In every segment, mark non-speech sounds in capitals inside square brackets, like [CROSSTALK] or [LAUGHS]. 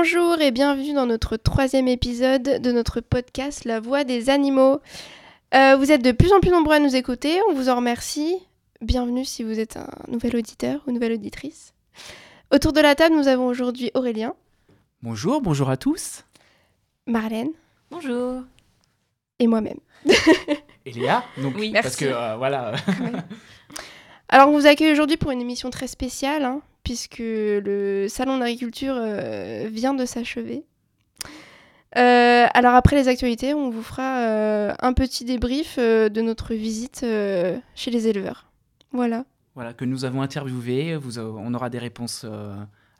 Bonjour et bienvenue dans notre troisième épisode de notre podcast La Voix des animaux. Euh, vous êtes de plus en plus nombreux à nous écouter, on vous en remercie. Bienvenue si vous êtes un nouvel auditeur ou nouvelle auditrice. Autour de la table, nous avons aujourd'hui Aurélien, Bonjour, bonjour à tous. Marlène Bonjour. et moi-même. [LAUGHS] Et Léa, donc, Oui. parce Merci. que euh, voilà, [LAUGHS] Alors on vous accueille aujourd'hui pour une émission très spéciale, hein, puisque le salon d'agriculture euh, vient de s'achever. Euh, alors après les actualités, on vous fera euh, un petit débrief euh, de notre visite chez les éleveurs. Voilà. voilà que nous avons interviewé, vous, on aura des réponses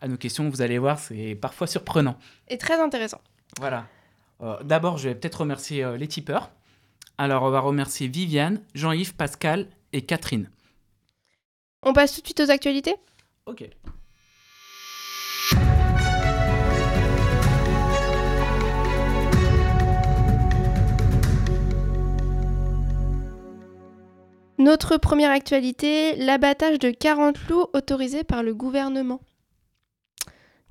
à nos questions. Vous allez voir, c'est parfois surprenant. Et très intéressant. Voilà. D'abord, je vais peut-être remercier les tipeurs. Alors, on va remercier Viviane, Jean-Yves, Pascal et Catherine. On passe tout de suite aux actualités? Ok. Notre première actualité, l'abattage de 40 loups autorisé par le gouvernement.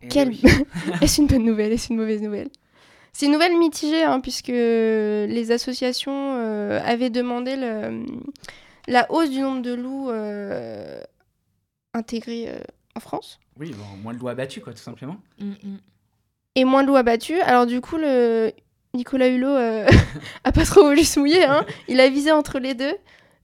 Eh Quelle- oui. [LAUGHS] Est-ce une bonne nouvelle? Est-ce une mauvaise nouvelle? C'est une nouvelle mitigée, hein, puisque les associations euh, avaient demandé le- la hausse du nombre de loups euh, intégrés euh, en France Oui, bon, moins de lois abattues, quoi, tout simplement. Mm, mm. et moins de loups abattus. Alors du coup, le Nicolas Hulot euh, [LAUGHS] a pas trop voulu se mouiller. hein. Il a visé entre les deux.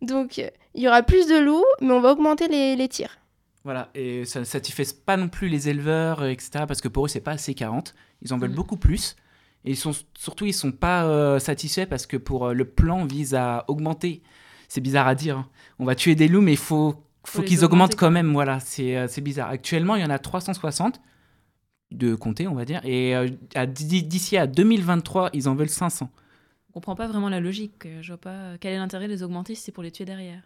Donc il y aura plus de loups, mais on va augmenter les, les tirs. Voilà, et ça ne satisfait pas non plus les éleveurs, euh, etc., parce que pour eux, c'est pas assez 40. Ils en veulent Mhm. beaucoup plus. Et ils sont, surtout, ils sont pas euh, satisfaits parce que pour euh, le plan vise à augmenter. C'est bizarre à dire. hein. On va tuer des loups, mais il faut, faut, les qu'ils augmentent quand même. Voilà, c'est euh, c'est bizarre. Actuellement, il y en a 360 de compter, on va dire. Et euh, d'ici à 2023, ils en veulent 500. On comprend pas vraiment la logique. euh, Je vois pas euh, quel est l'intérêt de les augmenter si c'est pour les tuer derrière.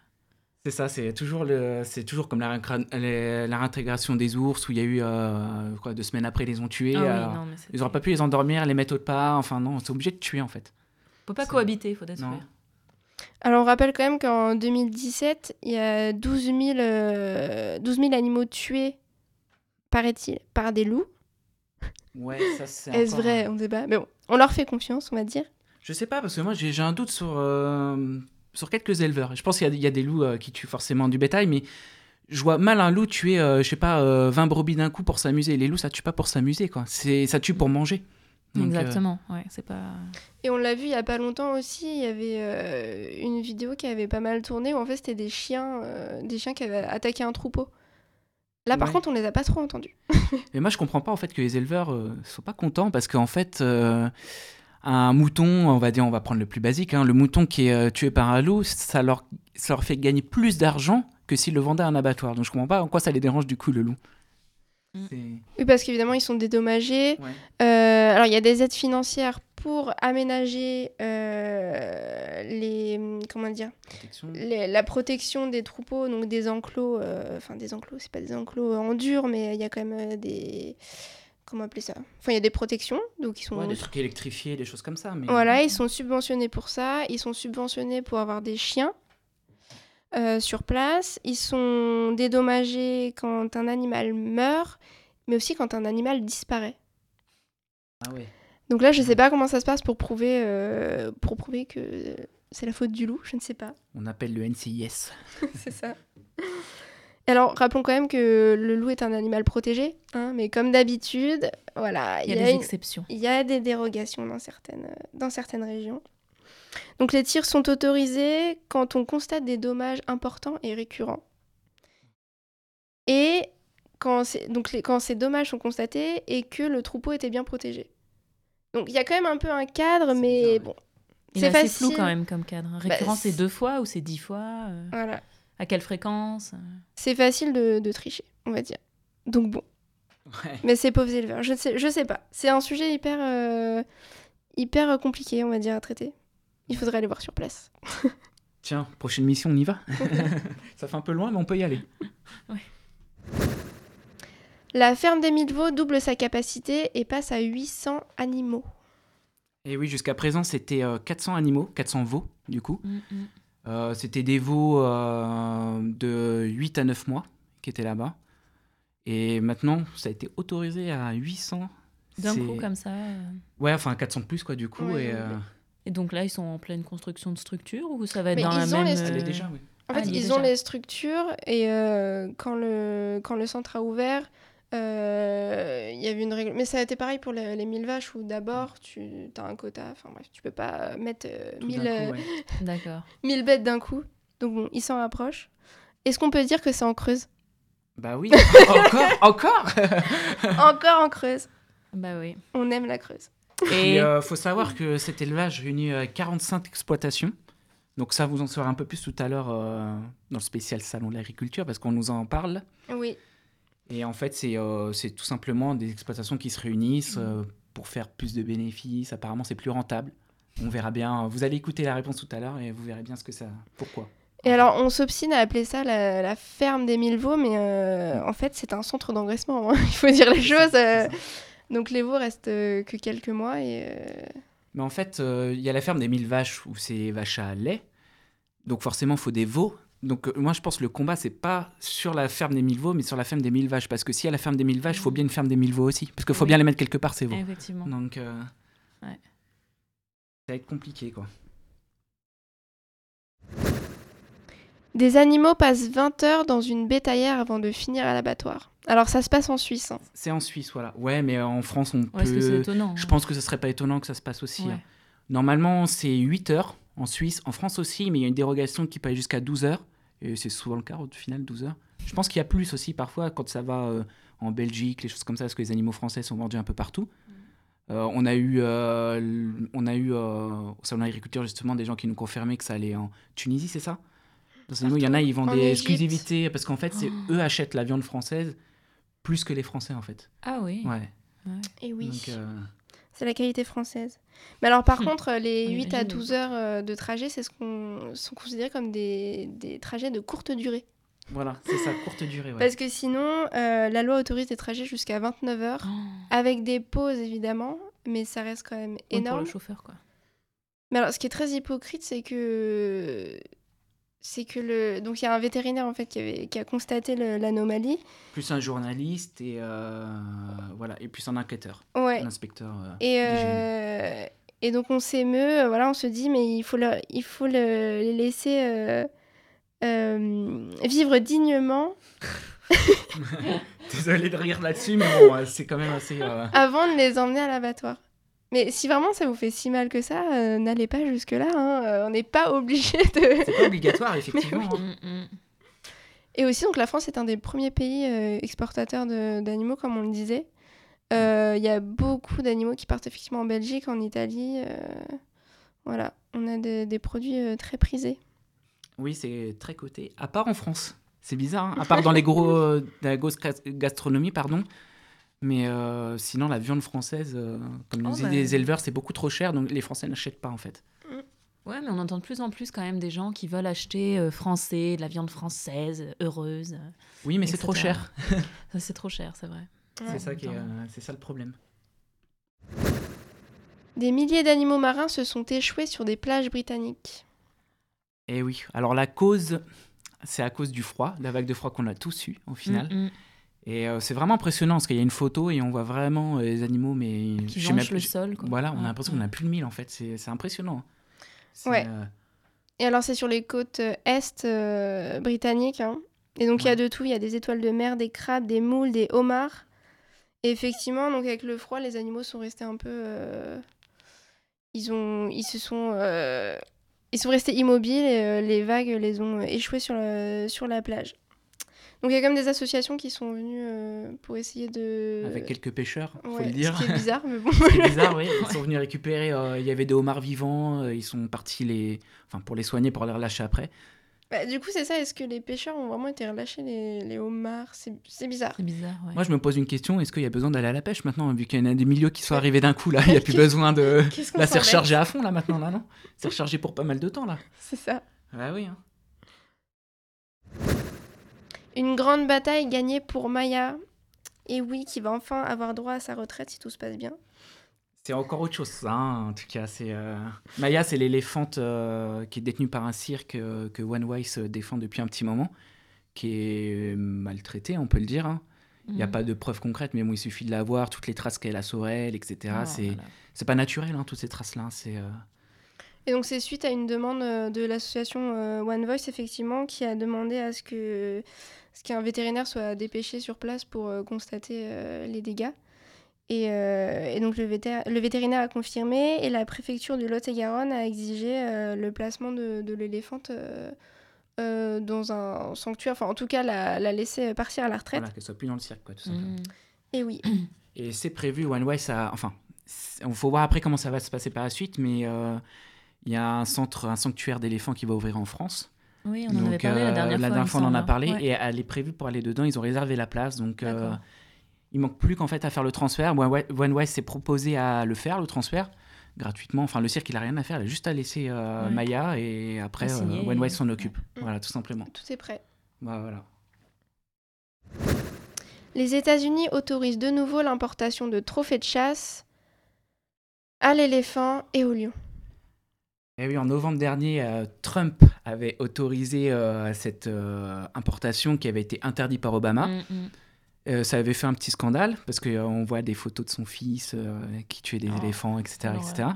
C'est ça, c'est toujours, le, toujours comme la, la, réintégration des ours où il y a eu, euh, quoi, deux semaines après, ils les ont tués. ah oui, alors- non, Ils n'auraient pas pu les endormir, les mettre autre part. Enfin, non, c'est obligé de tuer, en fait. Faut pas c'est- cohabiter, faut détruire. Alors on rappelle quand même qu'en 2017, il y a 12 000, euh, 12 000 animaux tués, paraît-il, par des loups. Ouais, ça, c'est. Est-ce encore- vrai? On ne sait pas. Mais bon, on leur fait confiance, on va dire. Je sais pas, parce que moi, j'ai un doute sur, euh, sur quelques éleveurs. Je pense qu'il y, a- il y a des loups euh, qui tuent forcément du bétail, mais je vois mal un loup tuer, euh, je sais pas, euh, 20 brebis d'un coup pour s'amuser. Les loups, ça tue pas pour s'amuser, quoi. Ça tue pour manger. Donc, euh, Exactement. Ouais, c'est pas. Et on l'a vu il y a pas longtemps aussi, il y avait euh, une vidéo qui avait pas mal tourné où en fait c'était des chiens, euh, des chiens qui avaient attaqué un troupeau. Là par Ouais. contre on les a pas trop entendus. [LAUGHS] Mais moi, je comprends pas en fait que les éleveurs euh, soient pas contents parce qu'en fait, euh, un mouton, on va dire, on va prendre le plus basique, hein, le mouton qui est euh, tué par un loup, ça leur, ça leur fait gagner plus d'argent que s'ils le vendaient à un abattoir. Donc je comprends pas en quoi ça les dérange du coup le loup. Mm. Oui parce qu'évidemment ils sont dédommagés. Ouais. Euh, alors il y a des aides financières pour aménager euh, les comment dire Protection. les- la protection des troupeaux, donc des enclos, euh, enfin des enclos, c'est pas des enclos en dur, mais il y a quand même euh, des comment appeler ça? Enfin il y a des protections, donc ils sont Ouais, des trucs électrifiés, des choses comme ça. Mais... Voilà, ils sont subventionnés pour ça. Ils sont subventionnés pour avoir des chiens euh, sur place. Ils sont dédommagés quand un animal meurt, mais aussi quand un animal disparaît. Ah ouais. Donc là, je sais pas comment ça se passe pour prouver, euh, pour prouver que c'est la faute du loup. Je ne sais pas. On appelle le NCIS. [LAUGHS] c'est ça. Alors, rappelons quand même que le loup est un animal protégé, hein, mais comme d'habitude, voilà, Il y a des une- exceptions. il y a des dérogations dans certaines, dans certaines régions. Donc les tirs sont autorisés quand on constate des dommages importants et récurrents. Et quand, c'est- donc les- quand ces dommages sont constatés et que le troupeau était bien protégé. Donc il y a quand même un peu un cadre, C'est mais bizarre, bon. C'est facile. flou quand même comme cadre. Récurrent, c'est c'est- deux fois ou c'est dix fois euh, Voilà. À quelle fréquence euh C'est facile de, de tricher, on va dire. Donc bon. Ouais. Mais ces pauvres éleveurs, je ne sais, je sais pas. C'est un sujet hyper, euh, hyper compliqué, on va dire, à traiter. Il faudrait aller voir sur place. [LAUGHS] Tiens, prochaine mission, on y va [LAUGHS] Ça fait un peu loin, mais on peut y aller. La ferme des mille veaux double sa capacité et passe à 800 animaux. Et oui, jusqu'à présent, c'était euh, 400 animaux, 400 veaux, du coup. Mm, mm. Euh, c'était des veaux euh, de 8 à 9 mois qui étaient là-bas. Et maintenant, ça a été autorisé à 800. D'un coup, comme ça. euh. Ouais, enfin 400 de plus, quoi, du coup. Ouais, et, ouais. Euh, Et donc là, ils sont en pleine construction de structure ou ça va être Mais dans la ils ont même. les- euh, déjà, oui. En Ah, fait, est ils ont déjà. les structures et euh, quand, le, quand le centre a ouvert, euh, il y avait une règle. Mais ça a été pareil pour les, les 1000 vaches où d'abord tu as un quota. Enfin bref, tu peux pas mettre euh, Tout 1000, d'un euh, coup, ouais. [LAUGHS] D'accord. 1000 bêtes d'un coup. Donc bon, ils s'en rapprochent. Est-ce qu'on peut dire que c'est en Creuse? Bah oui, [LAUGHS] encore, encore? [LAUGHS] Encore en Creuse. Bah oui. On aime la Creuse. Et Et euh, faut savoir que cet élevage réunit euh, 45 exploitations. Donc ça, vous en saurez un peu plus tout à l'heure euh, dans le spécial Salon de l'agriculture, parce qu'on nous en parle. Oui. Et en fait, c'est euh, c'est tout simplement des exploitations qui se réunissent euh, pour faire plus de bénéfices. Apparemment, c'est plus rentable. On verra bien. Vous allez écouter la réponse tout à l'heure et vous verrez bien ce que ça... Pourquoi. Et alors, on s'obstine à appeler ça la, la ferme des mille veaux, mais euh, en fait, c'est un centre d'engraissement. hein. [LAUGHS] Il faut dire les choses. euh. Donc, les veaux restent euh, que quelques mois et. euh, Mais en fait, euh, il y a la ferme des 1000 vaches où c'est vaches à lait. Donc forcément, il faut des veaux. Donc euh, moi, je pense que le combat, c'est pas sur la ferme des 1000 veaux, mais sur la ferme des 1000 vaches. Parce que si à la ferme des 1000 vaches, il faut bien une ferme des 1000 veaux aussi. Parce qu'il faut Oui. bien les mettre quelque part, ces veaux. effectivement. Donc, euh, Ouais. ça va être compliqué, quoi. Des animaux passent 20 heures dans une bétaillère avant de finir à l'abattoir. Alors, ça se passe en Suisse. hein. C'est en Suisse, voilà. Ouais, mais en France, on Ouais, est-ce que c'est peut... étonnant Je hein. pense que ce serait pas étonnant que ça se passe aussi. Ouais. hein. Normalement, c'est 8 heures en Suisse, en France aussi, mais il y a une dérogation qui peut aller jusqu'à 12 heures. Et c'est souvent le cas au final, 12 heures. Je pense qu'il y a plus aussi parfois quand ça va euh, en Belgique, les choses comme ça, parce que les animaux français sont vendus un peu partout. Euh, on a eu, euh, on a eu euh, au salon de l'agriculture justement des gens qui nous confirmaient que ça allait en Tunisie, c'est ça? Il y en a, ils vendent En des Égypte. exclusivités parce qu'en fait, c'est Oh. eux achètent la viande française plus que les Français en fait. Ah oui. Ouais. Et oui, euh, c'est la qualité française. Mais alors, par Hmm. contre, les On 8 à imagine. 12 heures euh, de trajet, c'est ce qu'on sont considérés comme des, des trajets de courte durée. voilà, c'est ça, courte durée. Ouais. Parce que sinon, euh, la loi autorise des trajets jusqu'à 29 heures, Oh. avec des pauses évidemment, mais ça reste quand même Oui, Pour énorme. le chauffeur, quoi. Mais alors, ce qui est très hypocrite, c'est que c'est que le donc il y a un vétérinaire en fait qui, avait, qui a constaté l'anomalie. plus un journaliste et euh, voilà et plus un enquêteur, Ouais. un inspecteur. euh, Et euh, et donc on s'émeut, voilà, on se dit mais il faut le, il faut le- les laisser euh, vivre dignement [LAUGHS] Désolé de rire là-dessus, mais bon, c'est quand même assez. avant de les emmener à l'abattoir. Mais si vraiment ça vous fait si mal que ça, euh, n'allez pas jusque là. hein, euh, on n'est pas obligé de. C'est pas [LAUGHS] obligatoire effectivement. hein. Mm, mm. Et aussi, donc, la France est un des premiers pays euh, exportateurs d'animaux, comme on le disait. Euh, Il y a beaucoup d'animaux qui partent effectivement en Belgique, en Italie. euh, voilà, on a de- des produits euh, très prisés. Oui, c'est très coté. À part en France, c'est bizarre. hein. À part dans les gros, euh, dans la grosse gastronomie, pardon. Mais euh, sinon, la viande française, euh, comme nous Oh, disent bah. les éleveurs, c'est beaucoup trop cher, donc les Français n'achètent pas en fait. Ouais, mais on entend de plus en plus quand même des gens qui veulent acheter euh, français, de la viande française, heureuse. Oui, mais c'est trop cher. [LAUGHS] C'est trop cher, c'est vrai. Ouais. C'est ça qui est, Attends. euh, c'est ça le problème. Des milliers d'animaux marins se sont échoués sur des plages britanniques. Et oui. Alors la cause, c'est à cause du froid, la vague de froid qu'on a tous eu au final. Mm, mm. Et euh, c'est vraiment impressionnant parce qu'il y a une photo et on voit vraiment euh, les animaux, mais Qui je sais même jonchent le plus- sol. Quoi. Voilà, on a l'impression qu'on a plus de mille en fait. C'est impressionnant. C'est, Ouais. euh, Et alors, c'est sur les côtes est euh, britanniques. hein. Et donc, il y a de tout. Il y a des étoiles de mer, des crabes, des moules, des homards. Et effectivement, donc avec le froid, les animaux sont restés un peu. euh, Ils, ont... ils se sont. euh, Ils sont restés immobiles et euh, les vagues les ont échoués sur la plage. Donc, il y a quand même des associations qui sont venues euh, pour essayer de. Avec quelques pêcheurs, faut Ouais, le dire. Ce qui est [LAUGHS] bizarre, mais bon. Ce qui est bizarre, oui. Ils sont venus récupérer. euh, il y avait des homards vivants. euh, ils sont partis les, enfin pour les soigner, pour les relâcher après. Bah, du coup, c'est ça. Est-ce que les pêcheurs ont vraiment été relâchés, les, les homards? C'est c'est bizarre. C'est bizarre, ouais. Moi, je me pose une question est-ce qu'il y a besoin d'aller à la pêche maintenant, vu qu'il y en a des milieux qui sont arrivés d'un coup là? Il n'y a plus [LAUGHS] besoin de. Qu'est-ce qu'on Là, c'est rechargé à fond là maintenant, là, non? C'est rechargé pour pas mal de temps là. C'est ça. Ah oui. hein. Une grande bataille gagnée pour Maya. Et oui, qui va enfin avoir droit à sa retraite si tout se passe bien. C'est encore autre chose, ça, hein, en tout cas. C'est euh, Maya, c'est l'éléphante euh, qui est détenue par un cirque euh, que One Weiss euh, défend depuis un petit moment, qui est maltraité, on peut le dire. hein. Il n'y a Mhm. pas de preuves concrètes, mais bon, il suffit de la voir, toutes les traces qu'elle a sur elle, etc. Oh, c'est voilà. c'est pas naturel, hein, toutes ces traces-là. C'est euh, Et donc c'est suite à une demande de l'association One Voice effectivement qui a demandé à ce que ce qu'un vétérinaire soit dépêché sur place pour euh, constater euh, les dégâts. Et, euh, et donc le, vétér- le vétérinaire a confirmé et la préfecture du Lot-et-Garonne a exigé euh, le placement de, de l'éléphante euh, euh, dans un sanctuaire, enfin en tout cas la, la laisser partir à la retraite. voilà, qu'elle soit plus dans le cirque, quoi, tout simplement. Mhm. Et oui. Et c'est prévu, One Way, ça. Enfin, il faut voir après comment ça va se passer par la suite, mais euh, il y a un centre, un sanctuaire d'éléphants qui va ouvrir en France. Oui, on en Donc, avait parlé la euh, dernière fois. il me on en a parlé Ouais. et elle est prévue pour aller dedans. Ils ont réservé la place, donc euh, il manque plus qu'en fait à faire le transfert. One Way s'est proposé à le faire, le transfert gratuitement. Enfin, le cirque, il a rien à faire, il a juste à laisser euh, Ouais. Maya et après euh, One et- s'en occupe. Ouais. Voilà, tout simplement. Tout est prêt. Bah, voilà. Les États-Unis autorisent de nouveau l'importation de trophées de chasse à l'éléphant et au lion. Et oui, en novembre dernier, euh, Trump avait autorisé euh, cette euh, importation qui avait été interdite par Obama. Mm, mm. Ça avait fait un petit scandale parce qu'on voit des photos de son fils qui tuait des Oh, éléphants, etc. Etc. ouais, ouais.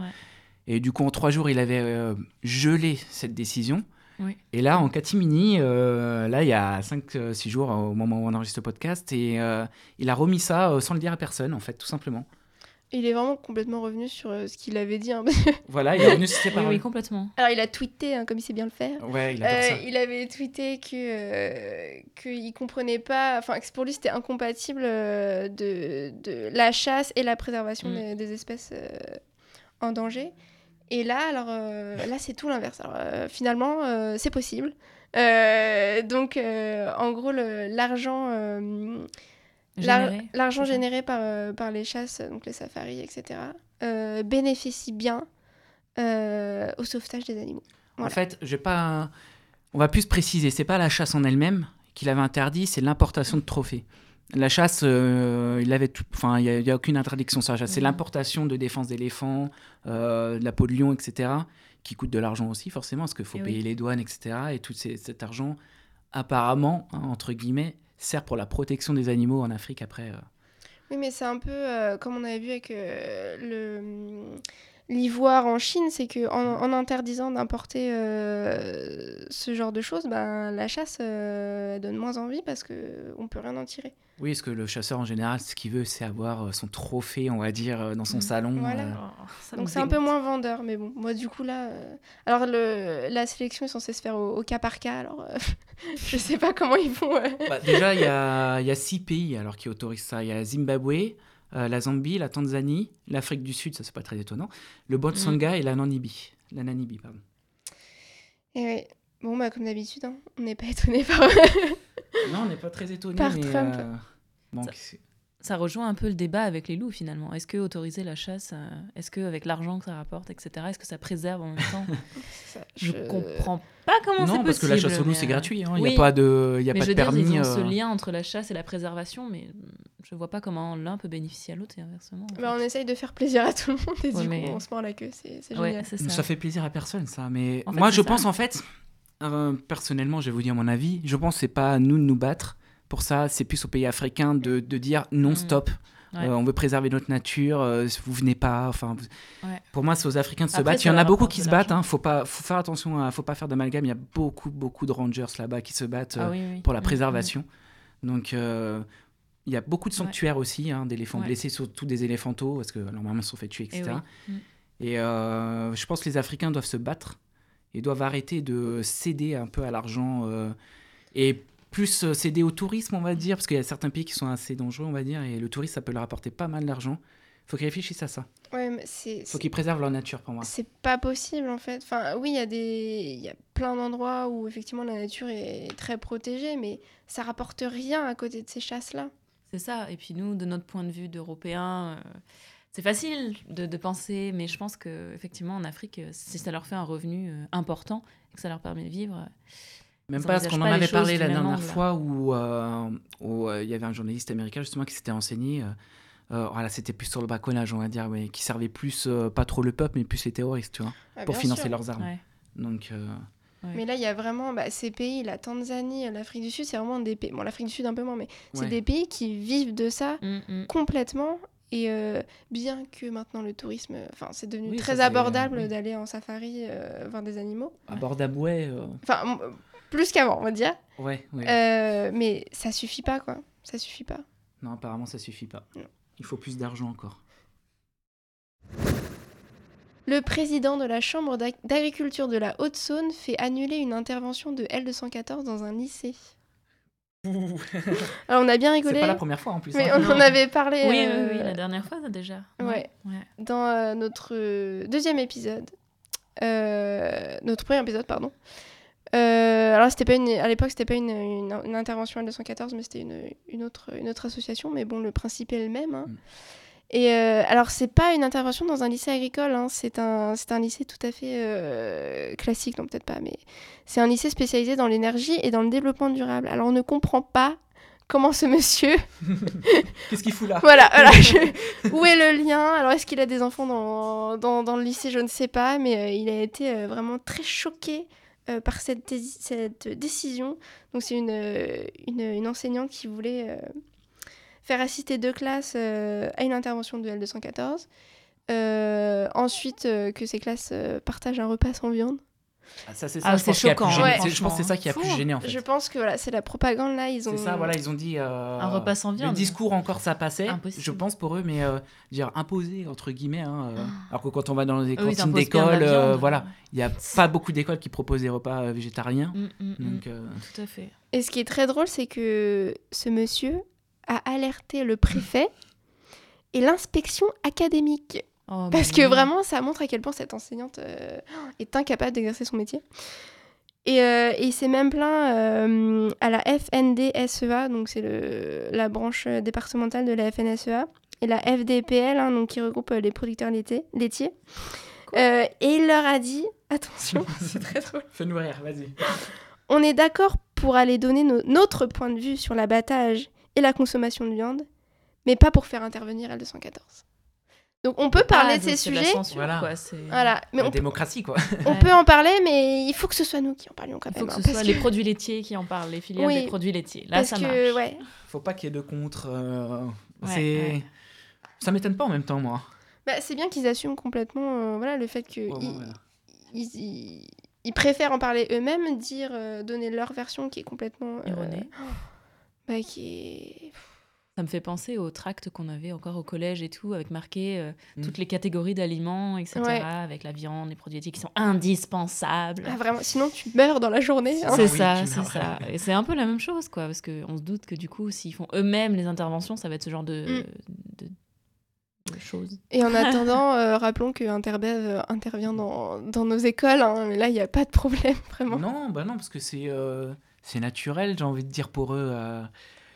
Et du coup, en trois jours, il avait gelé cette décision. Oui. Et là, en catimini, là, il y a 5-6 jours, au moment où on enregistre le podcast, et il a remis ça sans le dire à personne, en fait, tout simplement. Il est vraiment complètement revenu sur euh, ce qu'il avait dit. hein. Voilà, il est revenu sur ses paroles. oui, complètement. Alors il a tweeté, hein, comme il sait bien le faire. Ouais, il adore Euh, ça. il avait tweeté que euh, qu'il comprenait pas, enfin que pour lui c'était incompatible euh, de, de la chasse et la préservation Mm. des, des espèces euh, en danger. Et là, alors euh, là c'est tout l'inverse. Alors euh, finalement euh, c'est possible. Euh, donc euh, en gros l'argent euh, l'argent généré par, euh, par les chasses, donc les safaris, etc. euh, bénéficie bien euh, au sauvetage des animaux. En fait, je vais pas. On va plus préciser. C'est pas la chasse en elle-même qu'il avait interdit, c'est l'importation de trophées. La chasse, euh, il avait, tout- enfin, il n'y a, aucune interdiction sur la chasse. C'est Mhm. l'importation de défense d'éléphants, euh, de la peau de lion, etc., qui coûte de l'argent aussi forcément, parce qu'il faut Eh oui. payer les douanes, etc. Et tout ces- cet argent, apparemment, hein, entre guillemets, sert pour la protection des animaux en Afrique après. euh. Oui, mais c'est un peu euh, comme on avait vu avec euh, le l'ivoire en Chine, c'est que en, en interdisant d'importer euh, ce genre de choses, ben, la chasse euh, elle donne moins envie parce que on peut rien en tirer. Oui, parce que le chasseur en général, ce qu'il veut, c'est avoir euh, son trophée, on va dire, dans son Mhm. salon. Voilà. euh. Oh, ça Donc me c'est un peu moins vendeur, mais bon, moi du coup là, euh, alors le, la sélection est censée se faire au, au cas par cas, alors euh, [LAUGHS] je sais pas comment ils font. euh. Bah, déjà, il y a, il y a six pays alors, qui autorisent ça. Il y a Zimbabwe, euh, la Zambie, la Tanzanie, l'Afrique du Sud, ça c'est pas très étonnant, le Botswana et la Namibie. La Namibie, pardon. Et ouais. Bon bah comme d'habitude, hein, on n'est pas étonné par. Non, on n'est pas très étonnés. Par mais, Trump. euh, bon, Ça- Ça rejoint un peu le débat avec les loups finalement. Est-ce que autoriser la chasse, euh, est-ce que avec l'argent que ça rapporte, etc., est-ce que ça préserve en même temps [LAUGHS] Ça, Je comprends pas comment c'est Non, parce que possible. la chasse au loup, mais, c'est euh, gratuit. hein. Il n'y oui. a pas de, il y a mais pas je de veux dire, permis. ils ont ce euh, lien entre la chasse et la préservation, mais je vois pas comment l'un peut bénéficier à l'autre et inversement. en Bah, on essaye de faire plaisir à tout le monde et Ouais, du mais- coup on se mord la queue, c'est Ouais, Ça. ça. fait plaisir à personne, ça. Mais En fait, moi, je ça. pense, en fait, euh, personnellement, je vais vous dire mon avis. Je pense que c'est pas à nous de nous battre pour ça. C'est plus aux pays africains de, de dire non, Mm. stop. Ouais. Euh, on veut préserver notre nature. euh, vous venez pas. Enfin, vous- Ouais. pour moi, c'est aux Africains de se Après, battre. Il y en a beaucoup qui se battent. Hein. Faut pas, faut faire attention. À, faut pas faire d'amalgame. Il y a beaucoup, beaucoup de rangers là-bas qui se battent euh, Ah oui, oui. pour la Mm, préservation. Donc, euh, il y a beaucoup de Ouais. sanctuaires aussi, hein, d'éléphants blessés, surtout des éléphantaux, parce que normalement ils sont fait tuer, Eh etc. oui. Mm. Et euh, je pense que les Africains doivent se battre et doivent arrêter de céder un peu à l'argent euh, et plus euh, céder au tourisme, on va dire, parce qu'il y a certains pays qui sont assez dangereux, on va dire, et le tourisme, ça peut leur apporter pas mal d'argent. faut qu'ils réfléchissent à ça. Ouais, mais c'est faut qu'ils préservent leur nature, pour moi. c'est pas possible en fait. Enfin, oui, il y a des il y a plein d'endroits où effectivement la nature est très protégée, mais ça rapporte rien à côté de ces chasses là. C'est ça. Et puis nous, de notre point de vue d'Européens, euh, c'est facile de, de penser, mais je pense que effectivement en Afrique, euh, si ça leur fait un revenu euh, important et que ça leur permet de vivre, euh, Même pas parce qu'on en avait parlé la dernière angle. fois où euh, où, euh, il y avait un journaliste américain justement qui s'était renseigné. euh, voilà, c'était plus sur le braconnage, on va dire, ouais, qui servait plus, euh, pas trop le peuple, mais plus les terroristes, tu vois, Ah, pour financer sûr. leurs armes. ouais. Donc, euh, Ouais. Mais là, il y a vraiment bah, ces pays, la Tanzanie, l'Afrique du Sud, c'est vraiment des pays. Bon, l'Afrique du Sud un peu moins, mais c'est Ouais. des pays qui vivent de ça Mm, mm. complètement. Et euh, bien que maintenant le tourisme, enfin, c'est devenu Oui, très abordable oui. d'aller en safari euh, voir des animaux. Abordable, ouais. Enfin, plus qu'avant, on va dire. Ouais, ouais. Euh, mais ça suffit pas, quoi. Ça suffit pas. Non, apparemment, ça suffit pas. Non. Il faut plus d'argent encore. Le président de la Chambre d'agriculture de la Haute-Saône fait annuler une intervention de L214 dans un lycée. [LAUGHS] Alors on a bien C'est rigolé, pas la première fois en plus. mais hein. on en avait parlé Oui, euh, oui, oui, la dernière fois, déjà. Ouais. ouais. dans euh, notre deuxième épisode. Euh, notre premier épisode, pardon. Euh, alors c'était pas une, à l'époque c'était pas une, une- une intervention L214 mais c'était une, une autre une autre association. Mais bon le principe est le même hein. Mm. et euh, alors c'est pas une intervention dans un lycée agricole hein, c'est un un lycée tout à fait euh, classique. Non peut-être pas mais c'est un lycée spécialisé dans l'énergie et dans le développement durable. Alors on ne comprend pas comment ce monsieur [LAUGHS] Qu'est-ce qu'il fout là? Voilà, voilà, je- où est le lien? Alors, est-ce qu'il a des enfants dans, dans, dans le lycée? Je ne sais pas, mais euh, il a été euh, vraiment très choqué euh, par cette, cette décision. Donc, c'est une, euh, une, enseignante qui voulait euh, faire assister deux classes à une intervention de L214. Euh, ensuite, que ces classes partagent un repas sans viande. Ah, Ça, c'est Ah, je pense plus choquant, gêné. ouais, C'est- Je pense que c'est ça qui a plus Fou. gêné en fait. Je pense que voilà, c'est la propagande là. Ils ont... C'est ça, voilà, ils ont dit. euh, Un repas sans viande. Le discours encore, ça passait, Impossible. je pense pour eux, mais euh, dire imposé entre guillemets. hein, euh, alors que quand on va dans les ils cantines d'école, euh, voilà, il y a pas beaucoup d'écoles qui proposent des repas végétariens. Mm, mm, mm. Donc, euh, Tout à fait. Et ce qui est très drôle, c'est que ce monsieur a alerté le préfet [LAUGHS] et l'inspection académique. Oh, Parce que oui. vraiment, ça montre à quel point cette enseignante euh, est incapable d'exercer son métier. Et, euh, et il s'est même plaint euh, à la FNDSEA, donc c'est la branche départementale de la FNSEA, et la FDPL, hein, donc qui regroupe euh, les producteurs laitiers. laitiers. Euh, et il leur a dit, attention, [LAUGHS] c'est très drôle. Fais-nous rire, vas-y. On est d'accord pour aller donner no- notre point de vue sur l'abattage et la consommation de viande, mais pas pour faire intervenir L214. Donc on peut parler Ah, de ces la sujets, censure, Voilà. quoi, c'est- voilà, mais La on, démocratie, quoi. on [LAUGHS] Ouais. peut en parler, mais il faut que ce soit nous qui en parlions quand Il faut même. que hein, ce soit les produits laitiers qui en parlent, les filières Oui, des produits laitiers. Là, parce ça que, marche. ouais, Faut pas qu'il y ait de contre. euh, Ouais, c'est. ouais. Ça m'étonne pas en même temps, moi. bah, c'est bien qu'ils assument complètement euh, voilà, le fait ils, ils- ils préfèrent en parler eux-mêmes, dire, euh, donner leur version qui est complètement... euh, Erronée. bah, qui est... Ça me fait penser aux tracts qu'on avait encore au collège et tout, avec marqué euh, Mm. toutes les catégories d'aliments, etc. Ouais. Avec la viande, les produits laitiers qui sont indispensables. Ah, vraiment, sinon tu meurs dans la journée. hein. C'est Oui, ça, c'est ça. Et c'est un peu la même chose, quoi, parce qu'on se doute que du coup, s'ils font eux-mêmes les interventions, ça va être ce genre de, Mm. de, de choses. Et en attendant, euh, rappelons que Interbev euh, intervient dans, dans nos écoles, hein, mais là, il n'y a pas de problème, vraiment. Non, bah non, parce que c'est euh, c'est naturel, j'ai envie de dire pour eux. euh,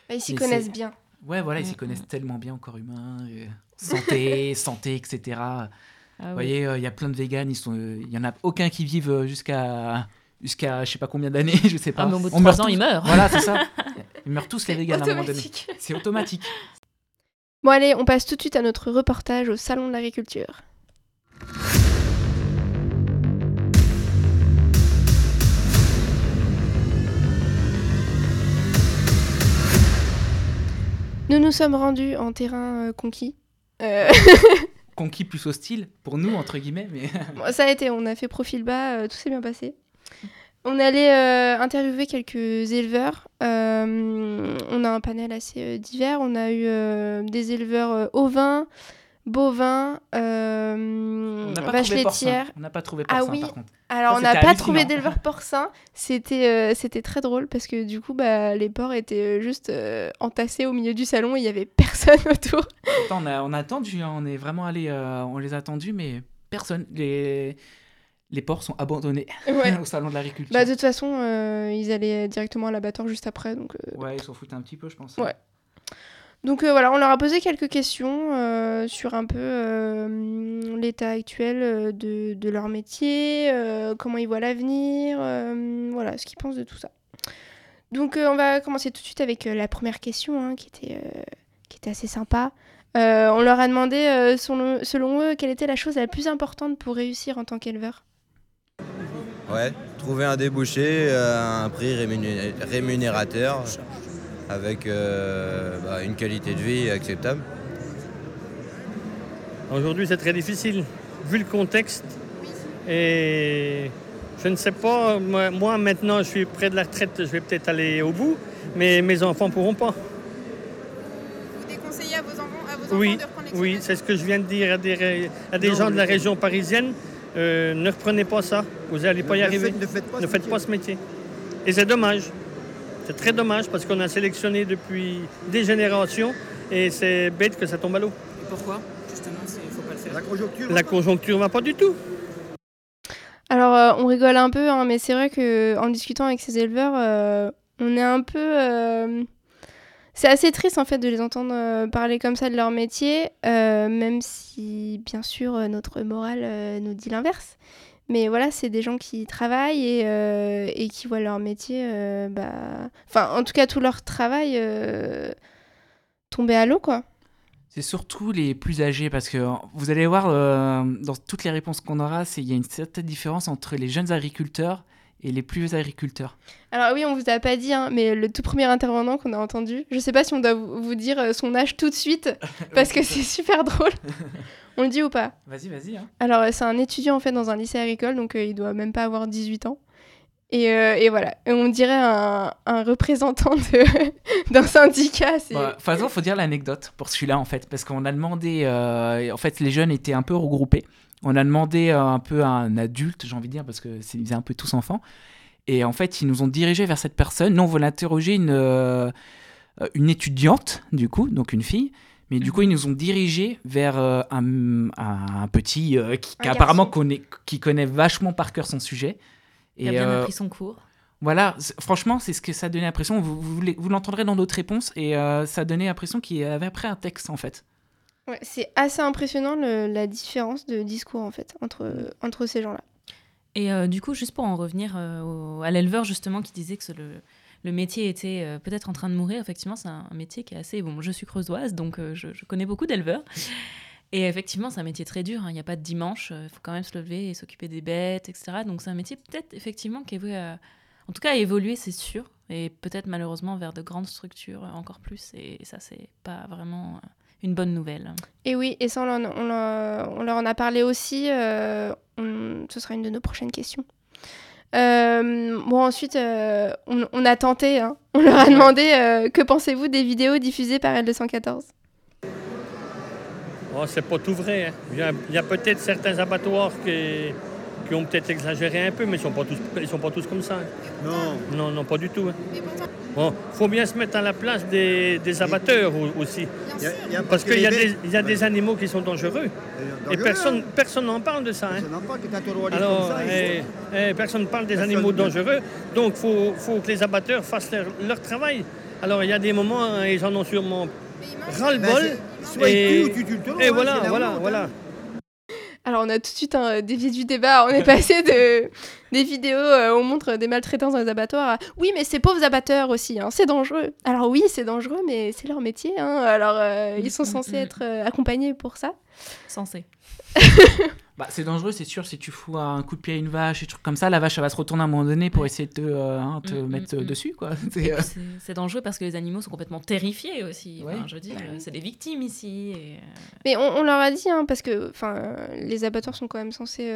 Là, ils s'y connaissent bien. Ouais, voilà, ils s'y connaissent tellement bien au corps humain, euh, santé, [LAUGHS] santé, etc. Ah Vous oui. voyez, euh, il y a plein de véganes, euh, il y en a aucun qui vivent euh, jusqu'à jusqu'à je sais pas combien d'années, [LAUGHS] je sais pas. Ah, mais au bout de On trois meurt ans, tous. ils meurent. Voilà, c'est ça. [LAUGHS] Ils meurent tous les véganes à un moment donné. C'est automatique. Bon, allez, on passe tout de suite à notre reportage au Salon de l'Agriculture. Nous nous sommes rendus en terrain euh, conquis. Euh, [LAUGHS] Conquis plus hostile pour nous entre guillemets, mais [LAUGHS] Bon, ça a été, on a fait profil bas, euh, tout s'est bien passé. On allait euh, interviewer quelques éleveurs. Euh, on a un panel assez euh, divers. On a eu des éleveurs ovins, bovins, euh, vaches porcin. laitières. On n'a pas trouvé Ah porcin oui. par contre. Alors, Ça, on n'a pas trouvé d'éleveurs [LAUGHS] porcins. C'était euh, c'était très drôle parce que du coup, bah, les porcs étaient euh, juste euh, entassés au milieu du salon. Il n'y avait [LAUGHS] personne autour. Attends, on a, on a attendu, hein, on est vraiment allé, on les a attendus, mais personne. Les les porcs sont abandonnés [LAUGHS] Ouais. au salon de l'agriculture. Bah, de toute façon, euh, ils allaient directement à l'abattoir juste après. Donc, euh, Ouais, ils s'en foutent un petit peu, je pense. Ouais. Donc euh, voilà, on leur a posé quelques questions euh, sur un peu euh, l'état actuel de, leur métier, comment ils voient l'avenir, voilà, ce qu'ils pensent de tout ça. Donc on va commencer tout de suite avec la première question hein, qui, était, assez sympa. On leur a demandé, selon, eux, quelle était la chose la plus importante pour réussir en tant qu'éleveur? Ouais, trouver un débouché un prix rémuné- rémunérateur avec euh, bah, une qualité de vie acceptable. Aujourd'hui, c'est très difficile, vu le contexte. Et je ne sais pas, moi, maintenant, je suis près de la retraite, je vais peut-être aller au bout, mais mes enfants ne pourront pas. Vous déconseillez à vos enfants, à vos Oui, enfants de reprendre Oui, c'est ce que je viens de dire à des, à des Non, gens de la région parisienne. Euh, ne reprenez pas ça, vous n'allez pas y Ne arriver. faites- ne faites pas ne ce faites métier. pas ce métier. Et c'est dommage. C'est très dommage parce qu'on a sélectionné depuis des générations et c'est bête que ça tombe à l'eau. Pourquoi Justement, il faut pas le faire. La conjoncture. La conjoncture va pas du tout. Alors, euh, on rigole un peu, hein, mais c'est vrai que en discutant avec ces éleveurs, euh, on est un peu. euh, C'est assez triste en fait de les entendre euh, parler comme ça de leur métier, euh, même si bien sûr euh, notre morale euh, nous dit l'inverse. Mais voilà, c'est des gens qui travaillent et, euh, et qui voient leur métier, euh, bah... enfin en tout cas tout leur travail euh, tomber à l'eau quoi. C'est surtout les plus âgés parce que vous allez voir dans toutes les réponses qu'on aura, il y a une certaine différence entre les jeunes agriculteurs et les plus vieux agriculteurs. Alors oui, on vous a pas dit, hein, mais le tout premier intervenant qu'on a entendu, je sais pas si on doit vous dire euh, son âge tout de suite, [LAUGHS] parce que c'est super drôle. [LAUGHS] On le dit ou pas? Vas-y, vas-y. Hein. Alors euh, c'est un étudiant en fait dans un lycée agricole, donc euh, il doit même pas avoir 18 ans. Et, euh, et voilà, on dirait un, un représentant [LAUGHS] d'un syndicat. Bah, De toute façon, faut dire l'anecdote pour celui-là en fait, parce qu'on a demandé, euh, en fait, les jeunes étaient un peu regroupés. On a demandé euh, un peu à un adulte, j'ai envie de dire, parce que c'est ils étaient un peu tous enfants. Et en fait, ils nous ont dirigés vers cette personne. Nous, on voulait interroger une, une étudiante, du coup, donc une fille. Mais du coup, ils nous ont dirigés vers euh, un, un petit euh, qui, qui apparemment connaît, qui connaît vachement par cœur son sujet. Il a bien euh, appris son cours. voilà, franchement, c'est ce que ça donnait l'impression. Vous, vous, l'entendrez dans d'autres réponses et euh, ça donnait l'impression qu'il avait appris un texte en fait. Ouais, c'est assez impressionnant le- la différence de discours en fait entre, entre ces gens-là. Et euh, du coup, juste pour en revenir euh, au- à l'éleveur justement qui disait que ce- le, le métier était euh, peut-être en train de mourir, effectivement, c'est un, un métier qui est assez... Bon, je suis creusoise, donc euh, je, je connais beaucoup d'éleveurs. Et effectivement, c'est un métier très dur. hein. Il n'y a pas de dimanche. Il faut quand même se lever et s'occuper des bêtes, etc. Donc c'est un métier peut-être effectivement qui est voué à... En tout cas, à évoluer, c'est sûr. Et peut-être malheureusement vers de grandes structures euh, encore plus. Et ça, c'est pas vraiment euh, une bonne nouvelle. Et oui, et ça, on, en- on en- on leur en a parlé aussi. euh, on- ce sera une de nos prochaines questions. Euh, bon, ensuite, euh, on, on a tenté. hein. On leur a demandé euh, que pensez-vous des vidéos diffusées par L214 Oh, c'est pas tout vrai. hein. Il y a, il peut-être certains abattoirs qui, qui ont peut-être exagéré un peu, mais ils sont pas tous, ils sont pas tous comme ça. hein. Non. Non, non, pas du tout. hein. Bon, faut bien se mettre à la place des, des abatteur au- aussi. Il y a- il y a- Parce qu'il y, a des- bêtes- il y a des animaux qui sont dangereux. Et personne personne n'en parle de ça. hein. Alors, il eh, eh, personne ne parle des Personne animaux dangereux. Donc, il faut, faut que les abatteurs fassent leur, leur travail. Alors, il y a des moments, ils en ont sûrement Ben, ras-le-bol. Soit Et- il tue ou tu tues le taureau, Et hein, voilà, voilà, hein. voilà. Alors, on a tout de suite hein, dévié du débat. On est [LAUGHS] passé de des vidéos euh, où on montre des maltraitances dans les abattoirs à oui, mais ces pauvres abatteurs aussi, hein, c'est dangereux. Alors, oui, c'est dangereux, mais c'est leur métier. hein. Alors, euh, ils sont Mm, censés mm, mm. être euh, accompagnés pour ça. Censé. [LAUGHS] Bah, c'est dangereux, c'est sûr, si tu fous un coup de pied à une vache et trucs comme ça, la vache elle va se retourner à un moment donné pour essayer de te, euh, hein, te Mm, mettre mm, euh, mm. dessus quoi. [LAUGHS] C'est, euh, dangereux parce que les animaux sont complètement terrifiés aussi. Enfin, je veux dire, euh, c'est des victimes ici. Et... euh, Mais on, on leur a dit, hein, parce que enfin, les abattoirs sont quand même censés.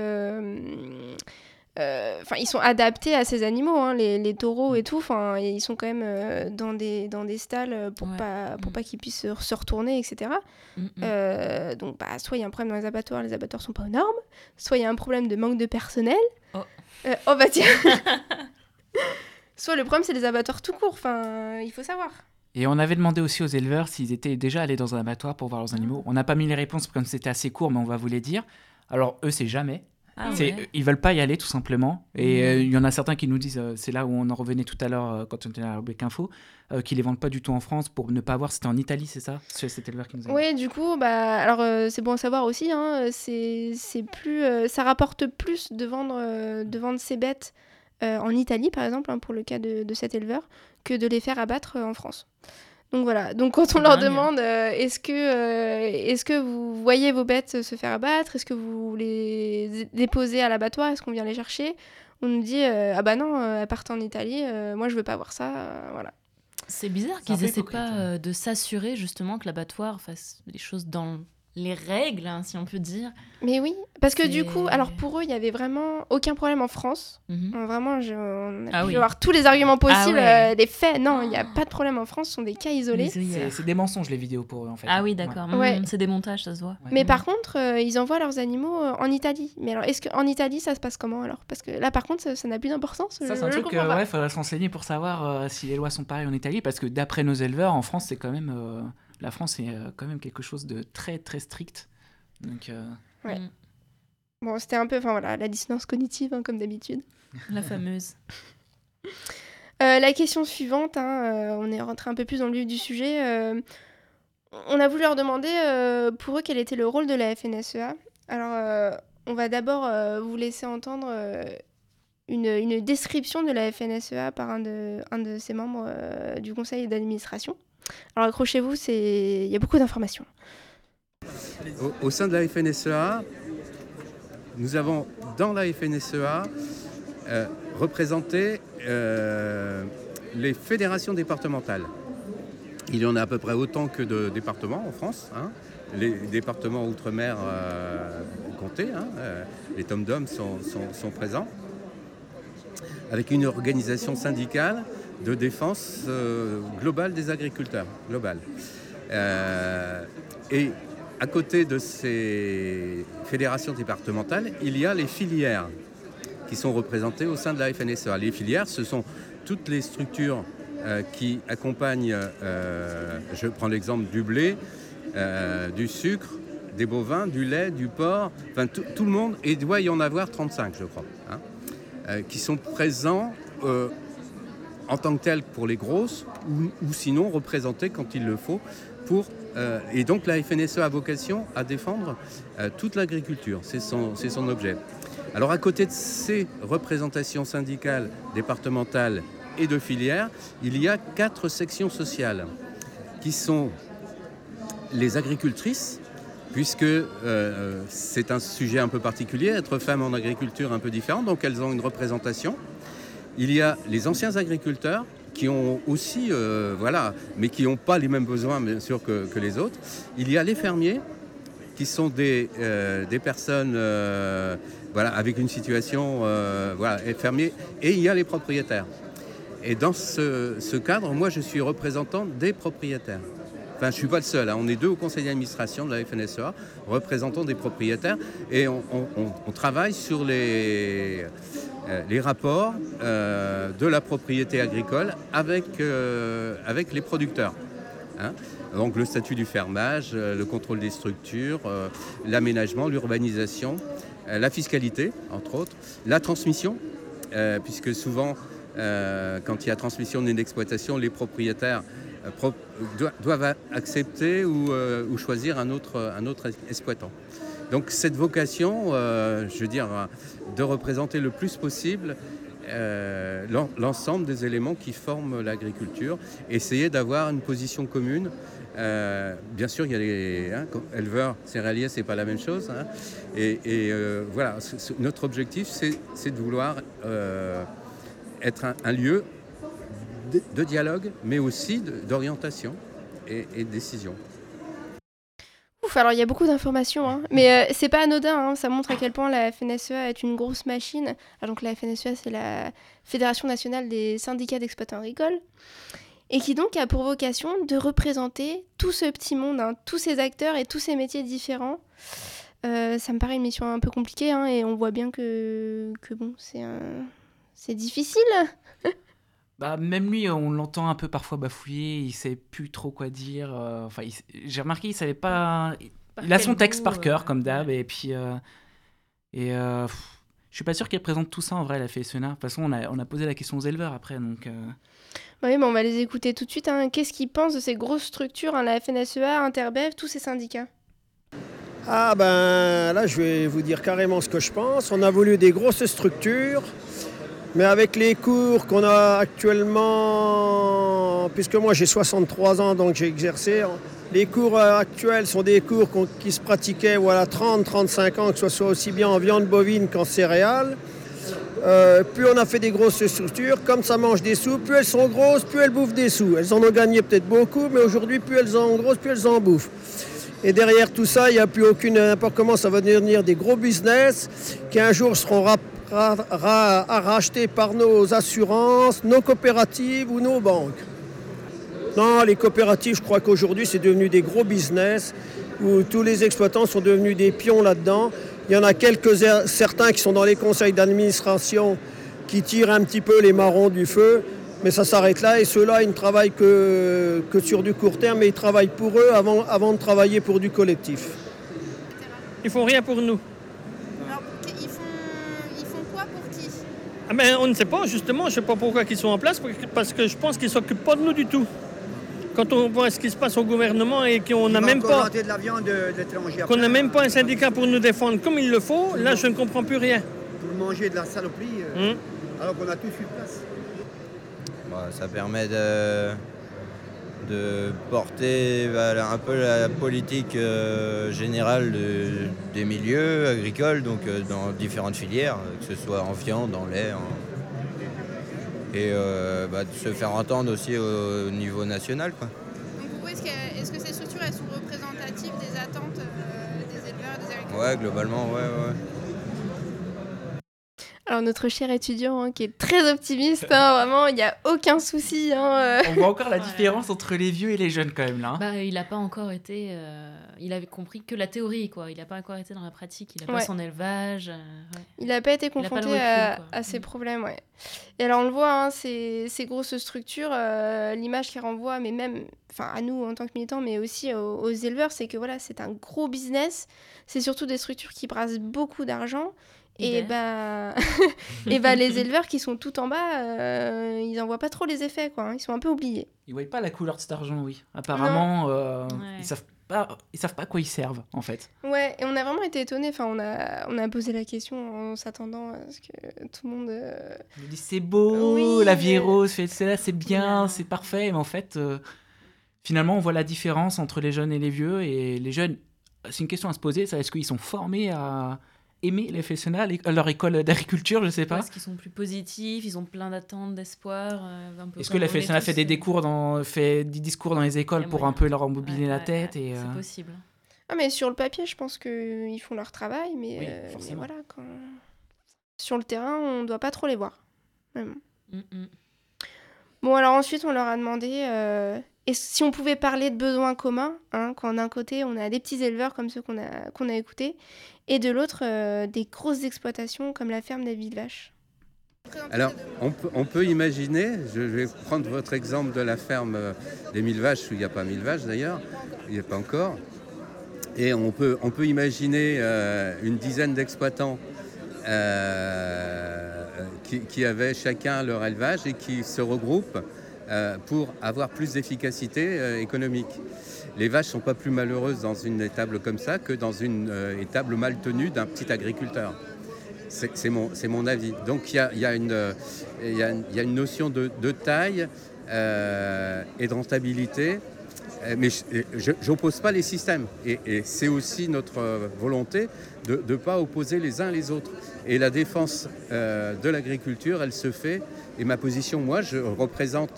Euh, euh, Enfin, ils sont adaptés à ces animaux, hein, les, les taureaux et tout. Enfin, ils sont quand même euh, dans des dans des stalles pour Ouais. pas pour Mm. pas qu'ils puissent se, retourner, etc. mm, mm. Euh, donc, bah, soit il y a un problème dans les abattoirs, les abattoirs sont pas aux normes. Soit il y a un problème de manque de personnel. Oh. Euh, oh bah tiens. [LAUGHS] [LAUGHS] soit le problème c'est les abattoirs tout court. Enfin, il faut savoir. Et on avait demandé aussi aux éleveurs s'ils étaient déjà allés dans un abattoir pour voir leurs animaux. On n'a pas mis les réponses comme c'était assez court, mais on va vous les dire. Alors eux, c'est jamais. Ah C'est- ouais. Ils veulent pas y aller tout simplement. Et Mhm. euh, il y en a certains qui nous disent, euh, c'est là où on en revenait tout à l'heure euh, quand on était à la rubrique info, qu'ils les vendent pas du tout en France pour ne pas voir. C'était en Italie, c'est ça? C'est cet éleveur qui nous a dit. Oui, du coup, bah, alors c'est bon à savoir aussi, hein, c'est c'est plus, ça rapporte plus de vendre, de vendre ces bêtes en Italie, par exemple, hein, pour le cas de, de cet éleveur, que de les faire abattre en France. Donc voilà, donc quand on leur Dingue. demande euh, est-ce que, euh, est-ce que vous voyez vos bêtes se faire abattre, est-ce que vous les déposez à l'abattoir, est-ce qu'on vient les chercher, on nous dit euh, ah bah non, euh, elles partent en Italie, euh, moi je veux pas voir ça, euh, voilà. C'est bizarre qu'ils peu essaient hypocrite, pas hein. euh, de s'assurer justement que l'abattoir fasse les choses dans les règles, hein, si on peut dire. Mais oui, parce que du coup, alors pour eux, il y avait vraiment aucun problème en France. Mhm. Vraiment, je, on a Ah pu oui. avoir tous les arguments possibles, ouais. euh, les faits. Non, il n'y a pas de problème en France, ce sont des cas isolés. C'est des mensonges les vidéos pour eux en fait. Ah oui, d'accord. Ouais. Mhm, C'est des montages, ça se voit. Ouais. Mais par contre, euh, ils envoient leurs animaux euh, en Italie. Mais alors, est-ce qu'en Italie, ça se passe comment alors? Parce que là, par contre, ça n'a plus d'importance. Ça, c'est un truc, euh, ouais, faudrait se renseigner pour savoir euh, si les lois sont pareilles en Italie, parce que d'après nos éleveurs, en France, c'est quand même. La France est euh, quand même quelque chose de très très strict. Donc, euh, Ouais. Mhm. Bon, c'était un peu, enfin voilà, la dissonance cognitive, hein, comme d'habitude. [LAUGHS] La fameuse. Euh, la question suivante, hein, euh, on est rentré un peu plus dans le vif du sujet. euh, on a voulu leur demander euh, pour eux quel était le rôle de la FNSEA. Alors, euh, on va d'abord euh, vous laisser entendre euh, une, une description de la FNSEA par un de, un de ses membres euh, du conseil d'administration. Alors, accrochez-vous, il y a beaucoup d'informations. Au, sein de la FNSEA, nous avons dans la FNSEA euh, représenté euh, les fédérations départementales. Il y en a à peu près autant que de départements en France. hein. Les départements outre-mer euh, comptés, hein, euh, les tom-doms sont présents, avec une organisation syndicale de défense euh, globale des agriculteurs. Globale. Euh, et à côté de ces fédérations départementales, il y a les filières qui sont représentées au sein de la FNSEA. Les filières, ce sont toutes les structures euh, qui accompagnent, je prends l'exemple du blé, du sucre, des bovins, du lait, du porc, enfin tout, le monde, et il doit y en avoir 35 je crois, hein, qui sont présents en tant que tels pour les grosses, ou, sinon représentés quand il le faut pour euh, et donc la FNSE a vocation à défendre euh, toute l'agriculture, c'est son, son objet. Alors à côté de ces représentations syndicales, départementales et de filières, il y a quatre sections sociales qui sont les agricultrices, puisque euh, c'est un sujet un peu particulier, être femme en agriculture un peu différent, donc elles ont une représentation. Il y a les anciens agriculteurs qui ont aussi, euh, voilà, mais qui n'ont pas les mêmes besoins, bien sûr, que, les autres. Il y a les fermiers, qui sont des, euh, des personnes euh, voilà, avec une situation, voilà, et fermiers, et il y a les propriétaires. Et dans ce, cadre, moi, je suis représentant des propriétaires. Enfin, je ne suis pas le seul, hein. on est deux au conseil d'administration de la FNSEA, représentants des propriétaires, et on, travaille sur les, les rapports euh, de la propriété agricole avec, euh, avec les producteurs. hein. Donc le statut du fermage, euh, le contrôle des structures, euh, l'aménagement, l'urbanisation, euh, la fiscalité, entre autres, la transmission, euh, puisque souvent, euh, quand il y a transmission d'une exploitation, les propriétaires euh, pro- do- doivent accepter ou, euh, choisir un autre, un autre exploitant. Donc cette vocation, euh, je veux dire, de représenter le plus possible euh, l'en- l'ensemble des éléments qui forment l'agriculture, essayer d'avoir une position commune. Euh, bien sûr, il y a les hein, éleveurs, céréaliers, c'est pas la même chose. hein. Et, euh, voilà, notre objectif, c'est de vouloir être un, lieu de, dialogue, mais aussi d'orientation et, et de décision. Ouf, alors il y a beaucoup d'informations, hein. mais euh, c'est pas anodin, hein. ça montre à quel point la FNSEA est une grosse machine. Ah, donc la FNSEA, c'est la Fédération nationale des syndicats d'exploitants agricoles, et qui donc a pour vocation de représenter tout ce petit monde, hein, tous ces acteurs et tous ces métiers différents. Euh, ça me paraît une mission un peu compliquée, hein, et on voit bien que, que bon, c'est un... c'est difficile. Bah, même lui, on l'entend un peu parfois bafouiller, il sait plus trop quoi dire. euh, Enfin, j'ai remarqué, il savait pas. Par il a son texte par cœur, euh, comme d'hab, ouais. et puis. euh, et euh, pff, je suis pas sûr qu'il présente tout ça en vrai, la FSNA. De toute façon, on a, on a posé la question aux éleveurs après, donc. euh, Oui, mais on va les écouter tout de suite. hein. Qu'est-ce qu'ils pensent de ces grosses structures, hein, la FNSEA, Interbev, tous ces syndicats? Ah ben là, je vais vous dire carrément ce que je pense. On a voulu des grosses structures, mais avec les cours qu'on a actuellement en- puisque moi j'ai 63 ans, donc j'ai exercé. en- Les cours euh, actuels sont des cours qui se pratiquaient voilà, 30-35 ans, que ce soit aussi bien en viande bovine qu'en céréales. Euh, plus on a fait des grosses structures, comme ça mange des sous, plus elles sont grosses, plus elles bouffent des sous. Elles en ont gagné peut-être beaucoup, mais aujourd'hui, plus elles en ont grosses, plus elles en bouffent. Et derrière tout ça, il n'y a plus aucune. N'importe comment, ça va devenir des gros business qui un jour seront ra- ra- ra- rachetés par nos assurances, nos coopératives ou nos banques. Non, les coopératives, je crois qu'aujourd'hui, c'est devenu des gros business où tous les exploitants sont devenus des pions là-dedans. Il y en a quelques certains qui sont dans les conseils d'administration qui tirent un petit peu les marrons du feu, mais ça s'arrête là. Et ceux-là, ils ne travaillent que, que sur du court terme, mais ils travaillent pour eux avant, avant de travailler pour du collectif. Ils font rien pour nous. Alors, ils font, ils font Ah ben, on ne sait pas, justement, je ne sais pas pourquoi ils sont en place, parce que je pense qu'ils ne s'occupent pas de nous du tout. Quand on voit ce qui se passe au gouvernement et qu'on n'a même pas de la viande de l'étranger. qu'on n'a même pas un syndicat pour nous défendre comme il le faut, là je ne comprends plus rien. Pour manger de la saloperie, euh, Hum. alors qu'on a tout sur place. Bah, ça permet de, de porter voilà, un peu la politique euh, générale de- des milieux agricoles, donc euh, dans différentes filières, que ce soit en viande, en lait, en- et euh, bah, de se faire entendre aussi au, niveau national. Quoi. Donc, pour vous, est-ce que, est-ce que ces structures elles sont représentatives des attentes des éleveurs, des agriculteurs? Ouais, globalement, ouais, ouais. Alors, notre cher étudiant hein, qui est très optimiste, hein, vraiment, il n'y a aucun souci. hein, euh. On voit encore la [LAUGHS] Ouais. différence entre les vieux et les jeunes quand même là. hein. Bah, il n'a pas encore été. euh, il avait compris que la théorie, quoi. Il n'a pas encore été dans la pratique. Il n'a Ouais. pas son élevage. euh, ouais. Il n'a pas été pas confronté recul, à, à ces Mm. problèmes, ouais. Et alors on le voit, hein, ces, ces grosses structures, euh, l'image qui renvoie, mais même, enfin à nous en tant que militants, mais aussi aux, aux éleveurs, c'est que voilà, c'est un gros business. C'est surtout des structures qui brassent beaucoup d'argent. Et bah, [LAUGHS] [LAUGHS] et bah les éleveurs qui sont tout en bas, euh, ils en voient pas trop les effets, quoi. hein. Ils sont un peu oubliés. Ils voient pas la couleur de cet argent, oui. Apparemment, euh, Ouais. ils savent pas, ils savent pas à quoi ils servent en fait. Ouais, et on a vraiment été étonnés. Enfin, on a, on a posé la question en s'attendant à ce que tout le monde. euh, disent c'est beau, Oui, la vie est rose, c'est c'est là, c'est bien, c'est parfait. Mais en fait, euh, finalement, on voit la différence entre les jeunes et les vieux. Et les jeunes, c'est une question à se poser. ça, Est-ce qu'ils sont formés à aimer les FSNA, les- leur école d'agriculture, je sais pas. Parce qu'ils sont plus positifs, ils ont plein d'attentes, d'espoir. euh, Est-ce que la FSNA fait des, euh, discours dans, fait des discours dans les écoles pour moyen. un peu leur embobiner ouais, la ouais, tête ouais, et euh, C'est possible. Ah, mais sur le papier, je pense qu'ils font leur travail, mais, Oui, euh, mais voilà, quand... sur le terrain, on doit pas trop les voir. Mm, mm. Bon, alors ensuite, on leur a demandé euh, et si on pouvait parler de besoins communs, hein, quand d'un côté, on a des petits éleveurs comme ceux qu'on a, qu'on a écoutés, et de l'autre, euh, des grosses exploitations comme la ferme des villes vaches. Alors, on peut, imaginer, je vais prendre votre exemple de la ferme euh, des mille vaches, où il n'y a pas mille vaches d'ailleurs, il n'y a pas encore. Et on peut, on peut imaginer euh, une dizaine d'exploitants qui, avaient chacun leur élevage et qui se regroupent pour avoir plus d'efficacité euh, économique. Les vaches ne sont pas plus malheureuses dans une étable comme ça que dans une euh, étable mal tenue d'un petit agriculteur. C'est mon, mon avis. Donc il y a, y a euh, y a y a une notion de, taille euh, et de rentabilité. Euh, Mais je n'oppose pas les systèmes. Et, c'est aussi notre euh, volonté de ne pas opposer les uns les autres. Et la défense euh, de l'agriculture, elle se fait. Et ma position, moi, je représente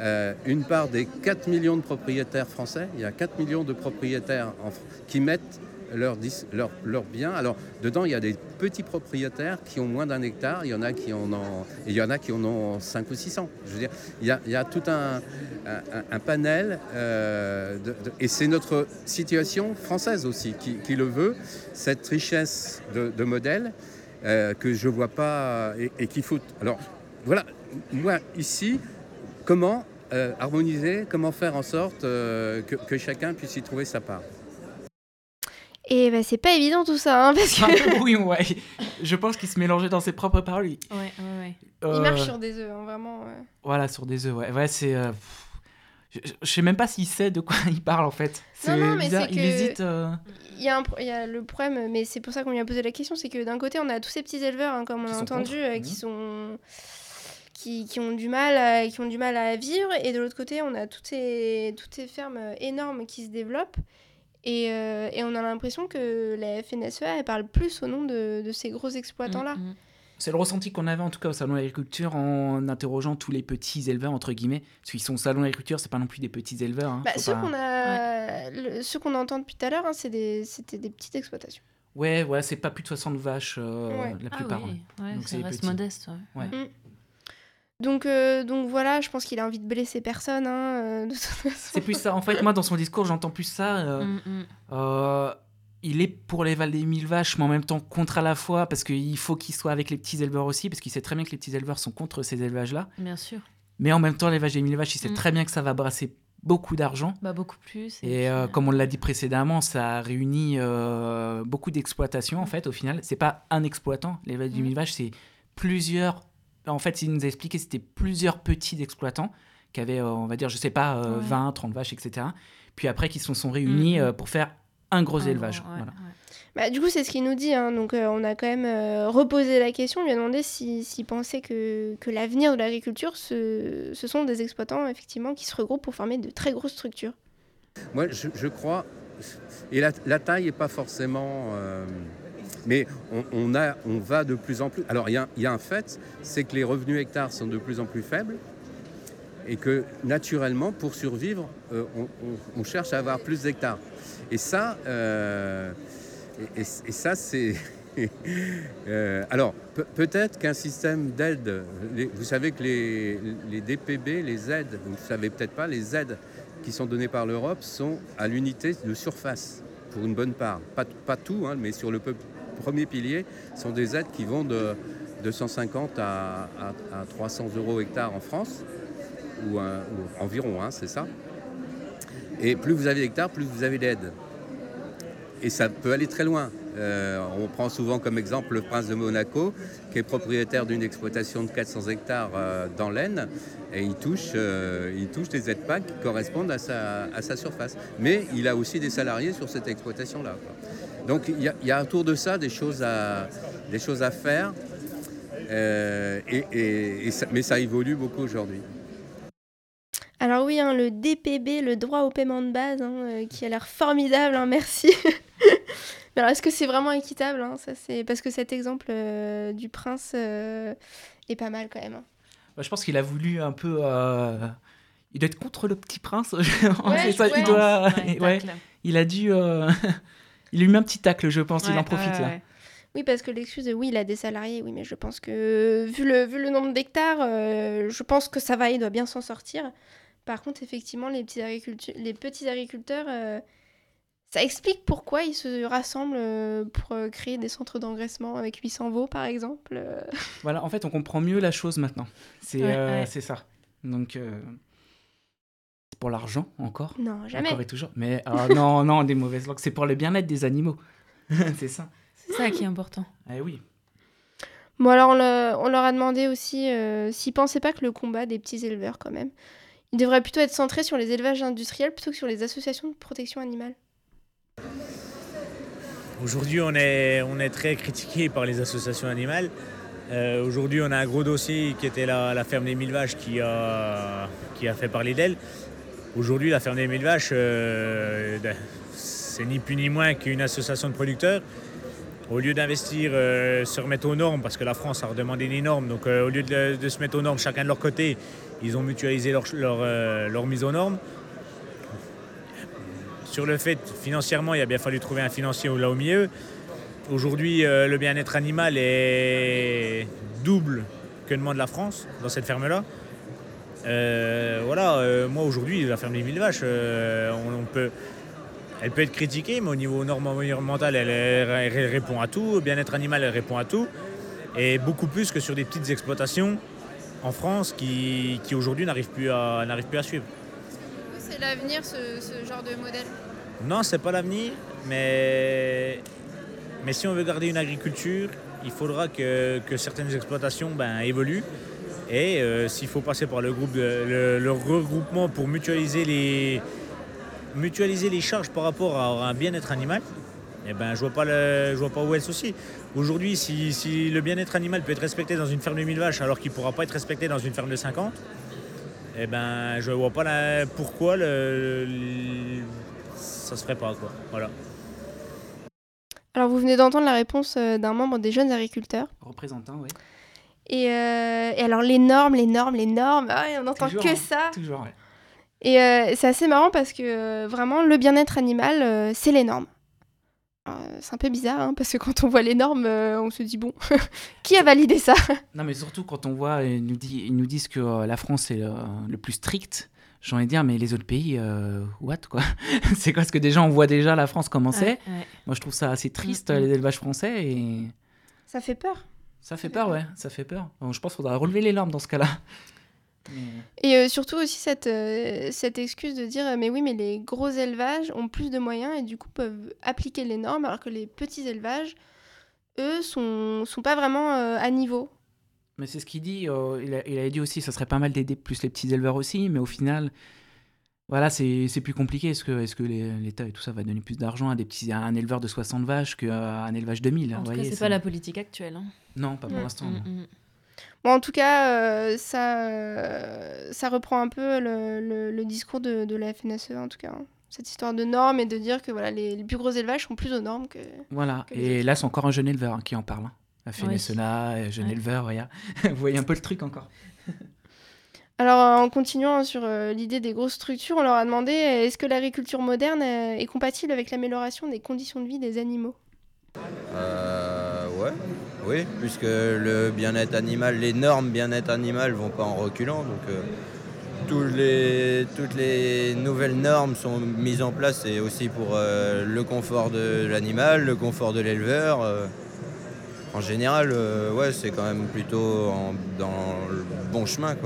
euh, une part des 4 millions de propriétaires français. Il y a 4 millions de propriétaires en qui mettent leurs biens. Alors, dedans, il y a des petits propriétaires qui ont moins d'un hectare. Il y en a qui en ont, il y en a qui en ont 5 ou 600. Je veux dire, il y a, tout un, panel. euh, et c'est notre situation française aussi qui, le veut, cette richesse de, modèles euh, que je vois pas et, et qu'il faut. Alors, voilà, moi, ici, comment euh, harmoniser, comment faire en sorte euh, que, que chacun puisse y trouver sa part? Et bah, c'est pas évident tout ça, hein, [LAUGHS] parce que oui, ouais. Je pense qu'il se mélangeait dans ses propres paroles. Il, Ouais, ouais, ouais. il euh, marche sur des œufs, hein, vraiment. ouais. Voilà, sur des œufs, ouais. Ouais, c'est. euh, je, je sais même pas s'il sait de quoi [LAUGHS] il parle en fait. C'est non, mais bizarre, c'est il que- hésite. euh, Il y, a un pro- il y a le problème, mais c'est pour ça qu'on lui a posé la question, c'est que d'un côté, on a tous ces petits éleveurs, hein, comme on a entendu, contre. euh, qui sont qui, qui ont du mal à, qui ont du mal à vivre. Et de l'autre côté, on a toutes ces, toutes ces fermes euh, énormes qui se développent. Et, euh, et on a l'impression que la FNSEA, elle parle plus au nom de, de ces gros exploitants-là. Mm, mm. C'est le ressenti qu'on avait en tout cas au salon de l'agriculture en interrogeant tous les petits éleveurs entre guillemets. Parce qu'ils sont au salon de l'agriculture, c'est pas non plus des petits éleveurs. hein, Bah, ceux pas- qu'on a, le- ceux qu'on entend depuis tout à l'heure, hein, c'est des- c'était des petites exploitations. Ouais, ouais, c'est pas plus de 60 vaches euh, Ouais. la Ah plupart. oui, ouais. ouais, Donc, ça c'est reste petit. modeste. ouais. Ouais. Donc, euh, donc voilà, je pense qu'il a envie de blesser personne. hein, euh. C'est plus ça. En fait, moi, dans son discours, j'entends plus ça. euh, Mm, mm. euh, il est pour les des mille vaches, mais en même temps contre à la fois, parce qu'il faut qu'il soit avec les petits éleveurs aussi, parce qu'il sait très bien que les petits éleveurs sont contre ces élevages-là. Bien sûr. Mais en même temps, l'élevage des mille vaches, il sait Mm. très bien que ça va brasser beaucoup d'argent. Bah, beaucoup plus. Et euh, puis, comme on l'a dit précédemment, ça réunit euh, beaucoup d'exploitations en fait. Au final, c'est pas un exploitant. L'élevage Mm. mille vaches, c'est plusieurs. En fait, il nous a expliqué que c'était plusieurs petits exploitants qui avaient, euh, on va dire, je sais pas, euh, Ouais. 20, 30 vaches, etc. Puis après, qui se sont réunis Mm, mm. euh, pour faire un gros élevage. gros, ouais, Voilà. ouais. Bah, du coup, c'est ce qu'il nous dit. hein. Donc, euh, on a quand même euh, reposé la question, lui a demandé si- s'il pensait que, que l'avenir de l'agriculture, ce, ce sont des exploitants, effectivement, qui se regroupent pour former de très grosses structures. Moi, je, je crois, et la, la taille n'est pas forcément... euh, mais on, va de plus en plus... Alors, il y a, un fait, c'est que les revenus hectares sont de plus en plus faibles et que, naturellement, pour survivre, euh, on, cherche à avoir plus d'hectares. Et ça, euh, et, ça c'est... [LAUGHS] Euh, alors, pe- peut-être qu'un système d'aide, vous savez que les, DPB, les aides, vous ne savez peut-être pas, les aides qui sont données par l'Europe sont à l'unité de surface, pour une bonne part. Pas, tout, hein, mais sur le pe- premier pilier, sont des aides qui vont de 250 à, à- à 300 euros hectare en France, ou, ou environ, hein, c'est ça. Et plus vous avez d'hectares, plus vous avez d'aide. Et ça peut aller très loin. Euh, on prend souvent comme exemple le prince de Monaco, qui est propriétaire d'une exploitation de 400 hectares euh, dans l'Aisne, et il touche, euh, des aides PAC qui correspondent à sa surface. Mais il a aussi des salariés sur cette exploitation-là. Donc il y, a- il y a autour de ça des choses à, des choses à faire, euh, et, et- et ça- mais ça évolue beaucoup aujourd'hui. Alors oui, hein, le DPB, le droit au paiement de base, hein, euh, qui a l'air formidable, hein, merci. Mais [LAUGHS] alors, est-ce que c'est vraiment équitable hein, ça, c'est... Parce que cet exemple euh, du prince euh, est pas mal quand même. hein. Bah, je pense qu'il a voulu un peu. euh, Il doit être contre le petit prince. [LAUGHS] Ouais, C'est ça, ouais. il doit. Ouais. [LAUGHS] Il a dû. Il lui met un petit tacle, je pense. il en profite là. Oui, parce que l'excuse oui, il a des salariés, oui, mais je pense que vu le, vu le nombre d'hectares, euh, je pense que ça va, il doit bien s'en sortir. Par contre, effectivement, les petits, agricultu- les petits agriculteurs, euh, ça explique pourquoi ils se rassemblent euh, pour créer des centres d'engraissement avec 800 veaux, par exemple. Voilà, en fait, on comprend mieux la chose maintenant. C'est Ouais, ouais. c'est ça. Donc, pour l'argent encore. Non, jamais. Encore et toujours. Mais ah, [LAUGHS] non, non, des mauvaises langues. C'est pour le bien-être des animaux. [LAUGHS] c'est ça. C'est ça qui est important. Eh oui. Bon, alors, on, le- on leur a demandé aussi euh, s'ils pensaient pas que le combat des petits éleveurs, quand même, il devrait plutôt être centré sur les élevages industriels plutôt que sur les associations de protection animale. Aujourd'hui, on est, on est très critiqué par les associations animales. Euh, Aujourd'hui, on a un gros dossier qui était la, la ferme des mille vaches qui a, qui a fait parler d'elle. Aujourd'hui, la ferme des mille vaches, euh, c'est ni plus ni moins qu'une association de producteurs. Au lieu d'investir, euh, se remettre aux normes, parce que la France a redemandé des normes, donc euh, au lieu de, se mettre aux normes chacun de leur côté, ils ont mutualisé leur, leur, mise aux normes. Sur le fait, financièrement, il a bien fallu trouver un financier là au milieu. Aujourd'hui, le bien-être animal est double que demande la France dans cette ferme-là. Euh, voilà, euh, moi aujourd'hui, la ferme des mille vaches, euh, on, on peut, elle peut être critiquée, mais au niveau normes environnementales, elle, elle- elle répond à tout. Bien-être animal, elle répond à tout. Et beaucoup plus que sur des petites exploitations en France qui, qui aujourd'hui n'arrivent plus, à- n'arrivent plus à suivre. C'est l'avenir, ce, ce genre de modèle? Non, c'est pas l'avenir, mais, mais si on veut garder une agriculture, il faudra que, que certaines exploitations ben, évoluent. Et euh, s'il faut passer par le, groupe de- le, le regroupement pour mutualiser les, mutualiser les charges par rapport à un bien-être animal, eh ben, je vois pas le, je vois pas où est le souci. Aujourd'hui, si, si le bien-être animal peut être respecté dans une ferme de 1000 vaches alors qu'il pourra pas être respecté dans une ferme de 50, eh ben, je vois pas la, pourquoi le, le- ça se ferait pas. Quoi. Voilà. Alors, vous venez d'entendre la réponse euh, d'un membre des jeunes agriculteurs. Représentant, oui. Et, euh, et alors, les normes, les normes, les normes, ah on n'entend que hein. ça. Toujours, ouais. Et euh, c'est assez marrant parce que euh, vraiment, le bien-être animal, euh, c'est les normes. C'est un peu bizarre, hein, parce que quand on voit les normes, euh, on se dit, bon, [LAUGHS] qui a validé ça? Non, mais surtout quand on voit, ils nous, dit- ils nous disent que euh, la France est euh, le plus strict. J'ai envie de dire, mais les autres pays, euh, what quoi? [LAUGHS] C'est parce que déjà, on voit déjà la France comment c'est. Ouais, ouais. Moi, je trouve ça assez triste, Mm, mm. les élevages français, et Ça fait peur. Ça fait peur, ouais, ça fait peur. Donc, je pense qu'il faudra relever les normes dans ce cas-là. Et euh, surtout aussi cette, euh, cette excuse de dire, euh, mais oui, mais les gros élevages ont plus de moyens et du coup peuvent appliquer les normes, alors que les petits élevages, eux, sont, sont pas vraiment euh, à niveau. Mais c'est ce qu'il dit. euh, il, a, il avait dit aussi, ça serait pas mal d'aider plus les petits éleveurs aussi, mais au final, voilà, c'est c'est plus compliqué. Est-ce que, est que les- l'État et tout ça va donner plus d'argent à, des petits, à un éleveur de 60 vaches qu'à un élevage de 1000 En tout cas, voyez, c'est ça- pas la politique actuelle. hein. Non, pas pour Mm, l'instant. Mm, mm. Bon, en tout cas, euh, ça, euh, ça reprend un peu le, le- le discours de, de la FNSE, en tout cas. hein. Cette histoire de normes et de dire que voilà, les, les plus gros élevages sont plus aux normes que... Voilà, que et là, c'est encore un jeune éleveur hein, qui en parle. hein. La Oui. FNSEA, euh, jeune Ouais. éleveur, regarde. [LAUGHS] vous voyez un peu le truc encore. Alors, en continuant sur euh, l'idée des grosses structures, on leur a demandé est-ce que l'agriculture moderne est compatible avec l'amélioration des conditions de vie des animaux? Euh, ouais, oui, puisque le bien-être animal, les normes bien-être animal vont pas en reculant. Donc, euh, toutes les nouvelles normes sont mises en place et aussi pour euh, le confort de l'animal, le confort de l'éleveur. euh. en général, ouais, c'est quand même plutôt dans le bon chemin.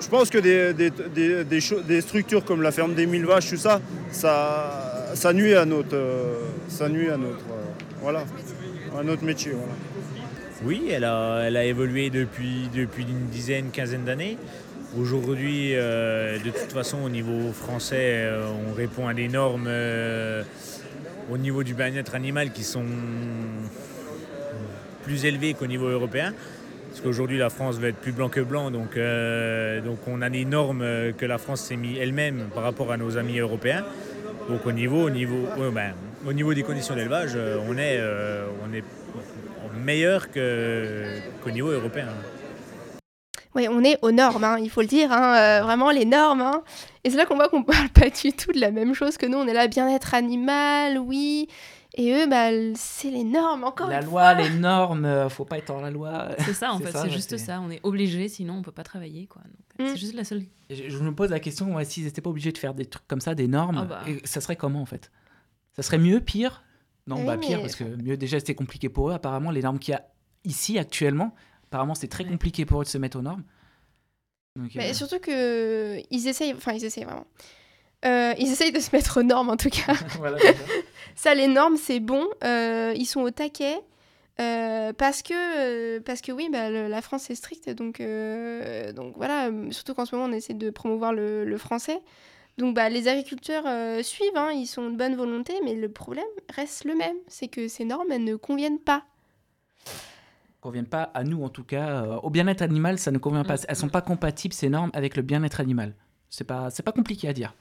Je pense que des, structures comme la ferme des mille vaches, tout ça, ça, nuit à notre, ça nuit à notre, voilà, métier. Oui, elle a, évolué depuis, une dizaine, quinzaine d'années. Aujourd'hui, euh, de toute façon, au niveau français, euh, on répond à des normes euh, au niveau du bien-être animal qui sont plus élevées qu'au niveau européen. Parce qu'aujourd'hui, la France veut être plus blanc que blanc, donc, on a des normes que la France s'est mis elle-même par rapport à nos amis européens. Donc au niveau, ben, des conditions d'élevage, on est meilleur que- qu'au niveau européen. Oui, on est aux normes, hein, il faut le dire, hein, euh, vraiment les normes. hein. Et c'est là qu'on voit qu'on [LAUGHS] parle pas du tout de la même chose que nous. On est là, bien-être animal, oui. Et eux, bah, c'est les normes, encore La une loi, fois. les normes, euh, faut pas être hors la loi. C'est ça, en [LAUGHS] fait, c'est juste ça. On est obligé, sinon on peut pas travailler. quoi. Mm. C'est juste la seule. Je, je me pose la question, ouais, s'ils n'étaient pas obligés de faire des trucs comme ça, des normes, Ah bah. et ça serait comment en fait? Ça serait mieux, pire? Non, Oui, bah pire, mais- parce que mieux déjà c'était compliqué pour eux. Apparemment, les normes qu'il y a ici actuellement, apparemment c'est très compliqué pour eux de se mettre aux normes. Donc, Mais euh, surtout que ils essayent, enfin ils essayent vraiment. Euh, ils essayent de se mettre aux normes en tout cas. [LAUGHS] voilà. [LAUGHS] Ça, les normes, c'est bon. euh, ils sont au taquet. euh, parce que euh, parce que oui bah, le- la France est stricte donc euh, donc voilà surtout qu'en ce moment on essaie de promouvoir le, le français donc bah, les agriculteurs euh, suivent hein, ils sont de bonne volonté mais le problème reste le même c'est que ces normes elles ne conviennent pas conviennent pas à nous en tout cas. euh, au bien-être animal, ça ne convient pas. Elles sont pas compatibles ces normes avec le bien-être animal. C'est pas c'est pas compliqué à dire.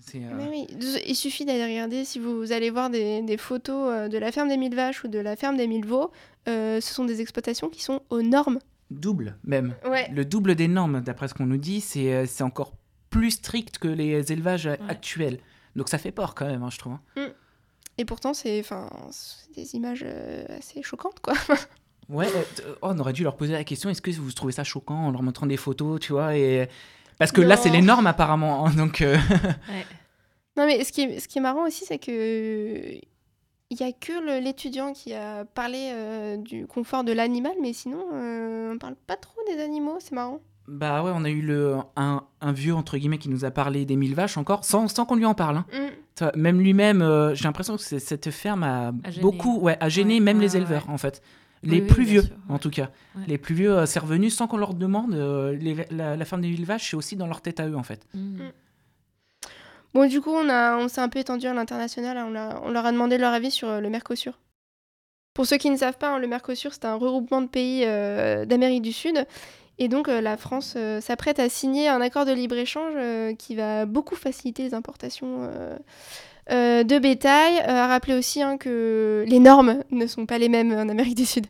C'est, euh, Mais oui, il suffit d'aller regarder, si vous allez voir des, des photos euh, de la ferme des mille vaches ou de la ferme des mille veaux, euh, ce sont des exploitations qui sont aux normes. double même. Ouais. Le double des normes, d'après ce qu'on nous dit, c'est c'est encore plus strict que les élevages actuels. Donc ça fait peur quand même, hein, je trouve. hein. Et pourtant, c'est des images euh, assez choquantes, quoi. [LAUGHS] Ouais, euh, oh, on aurait dû leur poser la question est-ce que vous trouvez ça choquant en leur montrant des photos, tu vois et... Parce que là, c'est les normes apparemment. hein, donc, euh, [LAUGHS] Non, mais ce qui est, ce qui est marrant aussi, c'est que il y a que l'étudiant qui a parlé euh, du confort de l'animal, mais sinon, on parle pas trop des animaux, c'est marrant. Bah ouais, on a eu le, un, un vieux, entre guillemets, qui nous a parlé des mille vaches encore, sans, sans qu'on lui en parle. hein. Mm. Même lui-même, euh, j'ai l'impression que cette ferme a, beaucoup, ouais, a gêné Ouais, même les éleveurs, ouais. en fait. Les oui, plus vieux, sûr, en tout cas. Ouais. Les plus vieux, euh, c'est revenu sans qu'on leur demande. euh, les- la, la ferme des mille vaches, c'est aussi dans leur tête à eux, en fait. Mm. Bon, du coup, on, a, on s'est un peu étendu à l'international. hein. On, a- on leur a demandé leur avis sur euh, le Mercosur. Pour ceux qui ne savent pas, hein, le Mercosur, c'est un regroupement de pays euh, d'Amérique du Sud. Et donc, euh, la France euh, s'apprête à signer un accord de libre-échange euh, qui va beaucoup faciliter les importations de bétail. Euh, à rappeler aussi hein, que les normes ne sont pas les mêmes en Amérique du Sud.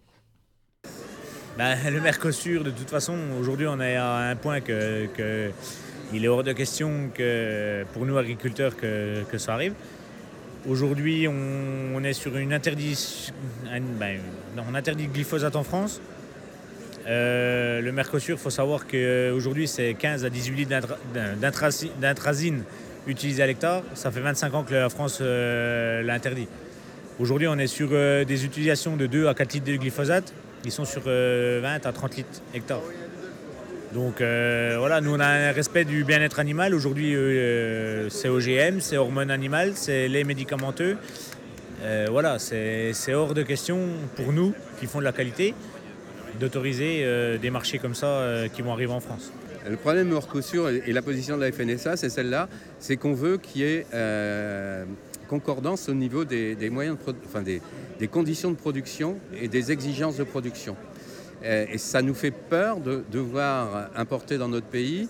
Ben, le Mercosur, de toute façon, aujourd'hui, on est à un point que, il est hors de question que pour nous agriculteurs que, que ça arrive. Aujourd'hui, on, est sur une interdit, un- ben, on interdit le glyphosate en France. Euh, le Mercosur, il faut savoir qu'aujourd'hui, c'est 15 à 18 litres d'intrazine utilisés à l'hectare. Ça fait 25 ans que la France euh, l'a interdit. Aujourd'hui, on est sur euh, des utilisations de 2 à 4 litres de glyphosate. Ils sont sur euh, 20 à 30 litres hectare. Donc euh, voilà, nous on a un respect du bien-être animal. Aujourd'hui, euh, c'est OGM, c'est hormones animales, c'est lait médicamenteux. Euh, voilà, c'est hors de question pour nous qui font de la qualité d'autoriser euh, des marchés comme ça euh, qui vont arriver en France. Le problème Mercosur et et la position de la FNSA, c'est celle-là, c'est qu'on veut qu'il y ait euh, concordance au niveau des, des moyens de enfin des, des conditions de production et des exigences de production. Et ça nous fait peur de devoir importer dans notre pays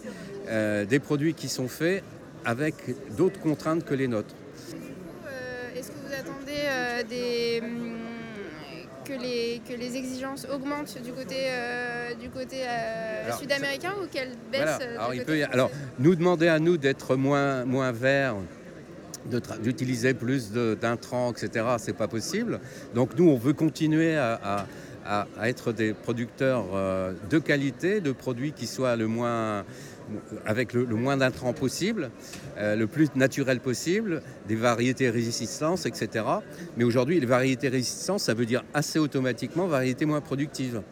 euh, des produits qui sont faits avec d'autres contraintes que les nôtres. Euh, Est-ce que vous attendez euh, des, que, les, que les exigences augmentent du côté, euh, du côté euh, sud-américain ou qu'elles baissent Voilà. euh, du Alors, il peut alors, nous demander à nous d'être moins, moins verts, d'utiliser plus d'intrants, etc., c'est pas possible. Donc nous, on veut continuer à, à- à- à être des producteurs de qualité, de produits qui soient le moins avec le, moins d'intrants possible, euh, le plus naturel possible, des variétés résistances, etc. Mais aujourd'hui, les variétés résistantes, ça veut dire assez automatiquement variétés moins productives.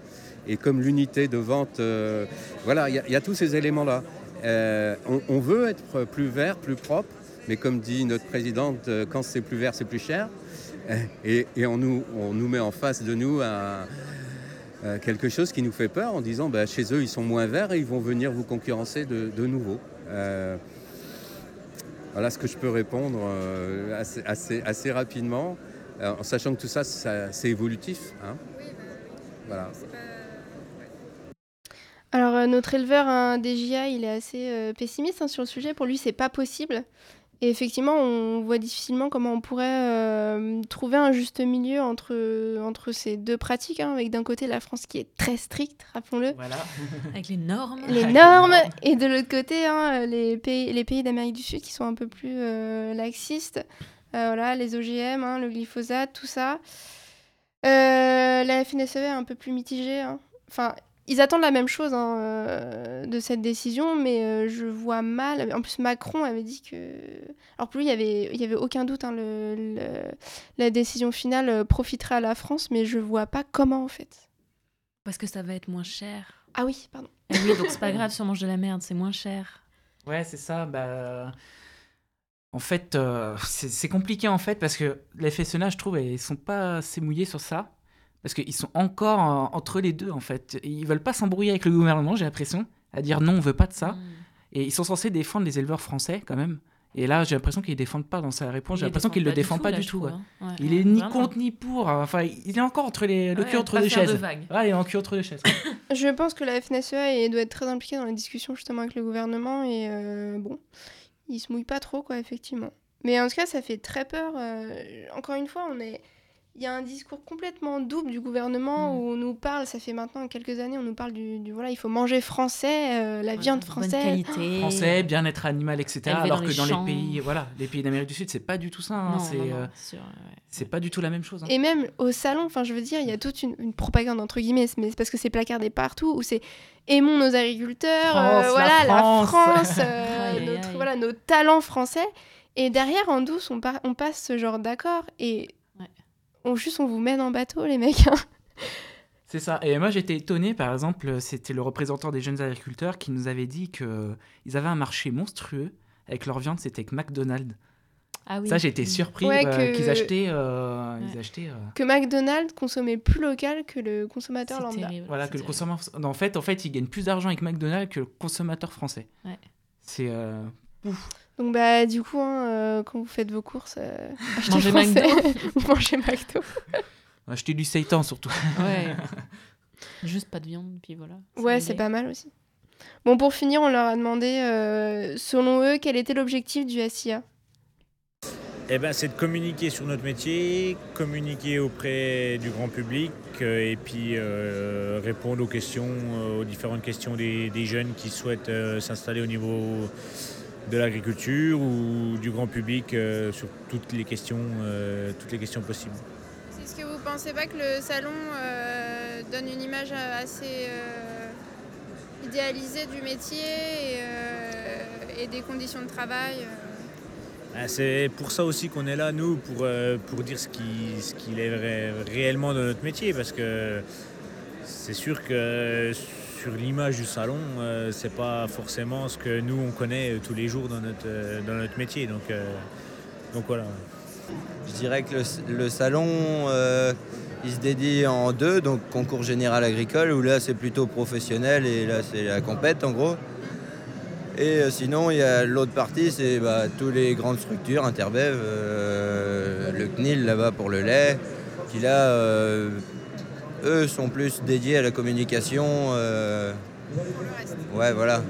Et comme l'unité de vente, euh, voilà, il y, a- tous ces éléments-là. Euh, on, veut être plus vert, plus propre, mais comme dit notre présidente, quand c'est plus vert, c'est plus cher. Et, et on, nous, on nous met en face de nous un- euh, quelque chose qui nous fait peur en disant bah, chez eux, ils sont moins verts et ils vont venir vous concurrencer de, de nouveau. Euh, voilà ce que je peux répondre euh, assez, assez- assez rapidement, en sachant que tout ça, c'est évolutif. hein. Voilà. Alors, notre éleveur, un DJA, il est assez pessimiste hein, sur le sujet. Pour lui, c'est pas possible. Et effectivement, on voit difficilement comment on pourrait euh, trouver un juste milieu entre, entre ces deux pratiques, hein, avec d'un côté la France qui est très stricte, rappelons-le, Voilà. [LAUGHS] Avec les normes. les normes, et de l'autre côté, hein, les pays, les pays d'Amérique du Sud qui sont un peu plus euh, laxistes. Euh, voilà, les OGM, hein, le glyphosate, tout ça. Euh, la FNSEA est un peu plus mitigée. hein. Enfin, ils attendent la même chose hein, euh, de cette décision, mais euh, je vois mal. En plus, Macron avait dit que. Alors pour lui, il y avait, il y avait aucun doute. hein, le, le- la décision finale euh, profiterait à la France, mais je vois pas comment en fait. Parce que ça va être moins cher. Ah oui, pardon. Eh oui, donc c'est pas [LAUGHS] grave si on mange de la merde, c'est moins cher. Ouais, c'est ça. Bah, en fait, euh, c'est c'est compliqué en fait parce que les FSNA, je trouve, ils sont pas assez mouillés sur ça parce qu'ils sont encore euh, entre les deux en fait. Ils veulent pas s'embrouiller avec le gouvernement, j'ai l'impression, à dire non, on veut pas de Mm. ça. Et ils sont censés défendre les éleveurs français quand même. Et là, j'ai l'impression qu'ils défendent pas dans sa réponse. J'ai l'impression qu'ils le défendent pas du tout. trouve, ouais. hein. Ouais, il ouais, est ni vraiment. contre ni pour. Enfin, il est encore entre les, le Ouais, cul entre deux de chaises. vagues. Ouais, il est en cul entre deux chaises. [LAUGHS] Je pense que la FNSEA doit être très impliquée dans les discussions justement avec le gouvernement et euh, bon, ils se mouillent pas trop quoi, effectivement. Mais en tout cas, ça fait très peur. euh, encore une fois, on est. Il y a un discours complètement double du gouvernement où on nous parle, ça fait maintenant quelques années, on nous parle du, du- voilà, il faut manger français, euh, la viande bonne française. qualité. Français, bien-être animal, etc. Élevé alors dans que les dans champs. les pays, voilà, les pays d'Amérique du Sud, c'est pas du tout ça. hein. C'est euh, c'est ouais. pas du tout la même chose. hein. Et même au salon, enfin je veux dire, il y a toute une, une propagande entre guillemets, mais c'est parce que c'est placardé partout, où c'est aimons nos agriculteurs, France, euh, la voilà la France. [LAUGHS] Euh, notre- voilà nos talents français. Et derrière en douce, on, on passe ce genre d'accord et. On juste on vous mène en bateau les mecs. hein. C'est ça. Et moi, j'étais étonné, par exemple, c'était le représentant des jeunes agriculteurs qui nous avait dit qu'ils avaient un marché monstrueux avec leur viande, c'était que McDonald's. Ah oui. Ça, été surpris Ouais, euh, que- qu'ils achetaient. euh, ils achetaient euh, que McDonald's consommait plus local que le consommateur C'est lambda. terrible. voilà, que le consommateur. En fait, en fait, ils gagnent plus d'argent avec McDonald's que le consommateur français. Ouais. C'est. euh, Donc bah du coup, hein, euh, quand vous faites vos courses, euh, [LAUGHS] achetez Mangez français. McDo. [LAUGHS] Vous mangez McDo. [LAUGHS] Acheter du seitan surtout. Ouais. Juste pas de viande, puis voilà. Ouais, c'est pas mal aussi. Bon, pour finir, on leur a demandé, euh, selon eux, quel était l'objectif du SIA. Eh ben, c'est de communiquer sur notre métier, communiquer auprès du grand public euh, et puis euh, répondre aux questions, aux différentes questions des, des jeunes qui souhaitent euh, s'installer au niveau de l'agriculture ou du grand public euh, sur toutes les questions, euh, toutes les questions possibles. Est-ce que vous pensez pas que le salon euh, donne une image assez idéalisée du métier et, et des conditions de travail Ah, C'est pour ça aussi qu'on est là, nous, pour, pour dire ce qui- ce qu'il est ré- réellement de notre métier, parce que c'est sûr que sur l'image du salon, euh, c'est pas forcément ce que nous on connaît euh, tous les jours dans notre, euh, dans notre métier. Donc, donc voilà. Je dirais que le, salon, il se dédie en deux, donc concours général agricole, où là c'est plutôt professionnel et là c'est la compète en gros. Et sinon, il y a l'autre partie, c'est bah, toutes les grandes structures, Interbev, le CNIL là-bas pour le lait, qui là, eux sont plus dédiés à la communication. euh, ouais, voilà.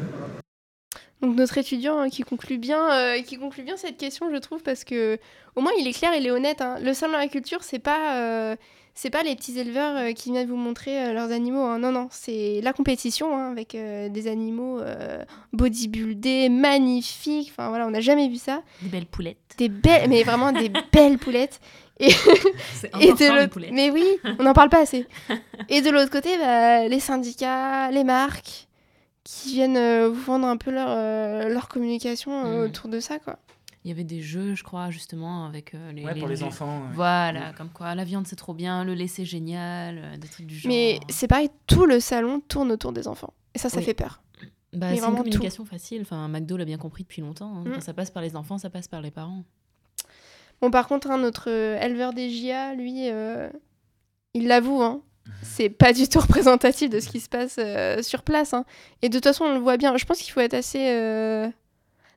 Donc notre étudiant hein, qui conclut bien, euh, qui conclut bien cette question, je trouve, parce que au moins il est clair, il est honnête. hein. Le salon de l'agriculture, c'est pas, euh, c'est pas les petits éleveurs euh, qui viennent vous montrer euh, leurs animaux. hein. Non, non, c'est la compétition hein, avec euh, des animaux euh, bodybuildés, magnifiques. Enfin voilà, on n'a jamais vu ça. Des belles poulettes. Des belles, mais vraiment des [LAUGHS] belles poulettes. Et, [LAUGHS] les l'autre- mais oui, on n'en parle pas assez. [LAUGHS] Et de l'autre côté, bah, les syndicats, les marques, qui viennent euh, vous vendre un peu leur, euh, leur communication euh, Mm. autour de ça, quoi. Il y avait des jeux, je crois, justement, avec euh, les, Ouais, pour les enfants, ouais. Voilà, comme quoi la viande c'est trop bien, le lait c'est génial, euh, des trucs du genre. Mais c'est pareil, tout le salon tourne autour des enfants. Et ça, ça Oui. fait peur. Bah, Mais c'est une tout. communication facile. Enfin, McDo l'a bien compris depuis longtemps. hein. Quand ça passe par les enfants, ça passe par les parents. Bon, par contre, hein, notre euh, éleveur des JA, lui, euh, il l'avoue, hein, c'est pas du tout [LAUGHS] représentatif de ce qui se passe euh, sur place. hein. Et de toute façon, on le voit bien. Je pense qu'il faut être assez. euh,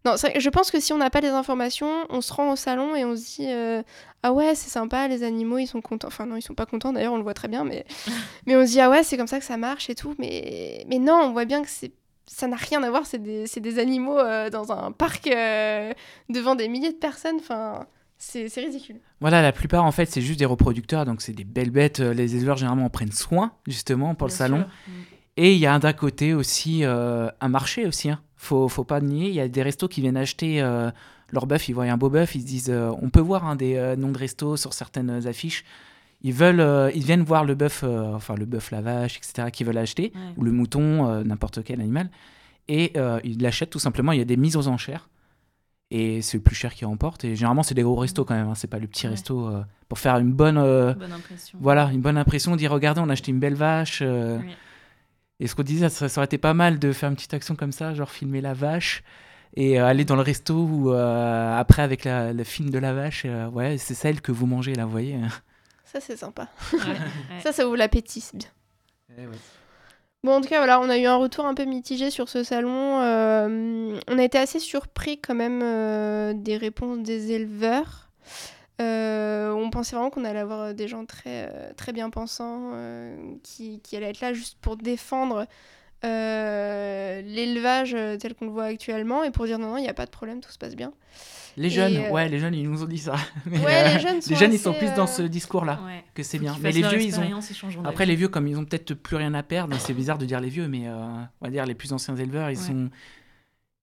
Non, je pense que si on n'a pas les informations, on se rend au salon et on se dit euh, Ah ouais, c'est sympa, les animaux, ils sont contents. Enfin, non, ils sont pas contents, d'ailleurs, on le voit très bien, mais, [LAUGHS] mais on se dit Ah ouais, c'est comme ça que ça marche et tout. Mais, mais non, on voit bien que c'est. Ça n'a rien à voir, c'est des, des animaux euh, dans un parc euh, devant des milliers de personnes. Enfin, c'est ridicule. Voilà, la plupart en fait c'est juste des reproducteurs, donc c'est des belles bêtes. euh, Les éleveurs généralement en prennent soin justement pour le salon. sûr. Mm. Et il y a d'un côté aussi euh, un marché aussi. Hein. Faut, faut pas nier. Il y a des restos qui viennent acheter euh, leur bœuf. Ils voient un beau bœuf, ils se disent. euh, on peut voir hein, des noms de restos sur certaines affiches. Ils veulent, ils viennent voir le bœuf, enfin le bœuf, la vache, etc. qu'ils veulent acheter, Ouais. ou le mouton, n'importe quel animal, et ils l'achètent tout simplement. Il y a des mises aux enchères. Et c'est le plus cher qui remporte. Et généralement, c'est des gros restos quand même. hein. C'est pas le petit Ouais. resto euh, pour faire une bonne, euh, Bonne impression. voilà, une bonne impression. Dire regardez, on a acheté une belle vache. euh, Oui. Et ce qu'on disait, ça, ça aurait été pas mal de faire une petite action comme ça, genre filmer la vache et euh, aller dans le resto ou euh, après avec la- le film de la vache. euh, ouais, c'est celle que vous mangez là, vous voyez. Ça, c'est sympa. Ouais, [LAUGHS] ouais. Ça, ça ouvre l'appétit, c'est bien. Bon, en tout cas, voilà, on a eu un retour un peu mitigé sur ce salon. Euh, on a été assez surpris quand même euh, des réponses des éleveurs. Euh, on pensait vraiment qu'on allait avoir des gens très, bien pensants qui, qui allaient être là juste pour défendre l'élevage tel qu'on le voit actuellement et pour dire non, non, il n'y a pas de problème, tout se passe bien. Les jeunes, euh, ouais, les jeunes, ils nous ont dit ça. Mais, Ouais, les euh, jeunes sont ils sont plus dans euh, ce discours-là Ouais. que c'est bien. Mais les vieux, ils ont. ils Après, les vieux, comme ils ont peut-être plus rien à perdre, c'est bizarre de dire les vieux, mais euh, on va dire les plus anciens éleveurs, ils Ouais. sont.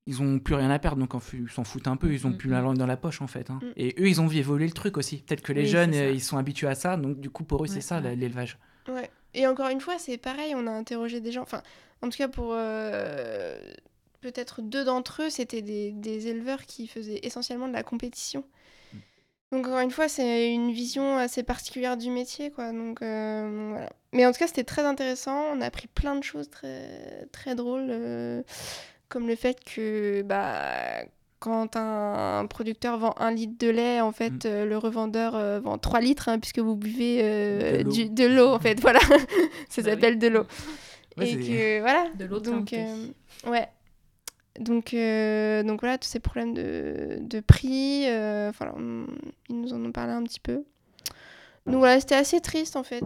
Ils ont plus rien à perdre, donc ils s'en foutent un peu, ils ont Mm, plus mm. la langue dans la poche en fait. hein. Mm. Et eux, ils ont vu évoluer le truc aussi. Peut-être que les Oui, jeunes, euh, ils sont habitués à ça, donc du coup, pour eux, c'est ça l'élevage. Ouais. Et encore une fois, c'est pareil, on a interrogé des gens. Enfin, en tout cas, pour euh, peut-être deux d'entre eux, c'était des, des éleveurs qui faisaient essentiellement de la compétition. Donc, encore une fois, c'est une vision assez particulière du métier, quoi. Donc, euh, voilà. Mais en tout cas, c'était très intéressant. On a appris plein de choses très, très drôles, euh, comme le fait que, bah, quand un producteur vend un litre de lait, en fait, Mm. euh, le revendeur euh, vend 3 litres, hein, puisque vous buvez euh, De l'eau. en fait. [LAUGHS] Voilà, ça Bah s'appelle de l'eau. Ouais, et que, voilà. De l'eau Donc, euh, ouais. Donc, euh, donc voilà, tous ces problèmes de, de prix, euh, enfin, on- ils nous en ont parlé un petit peu. Donc voilà, c'était assez triste en fait.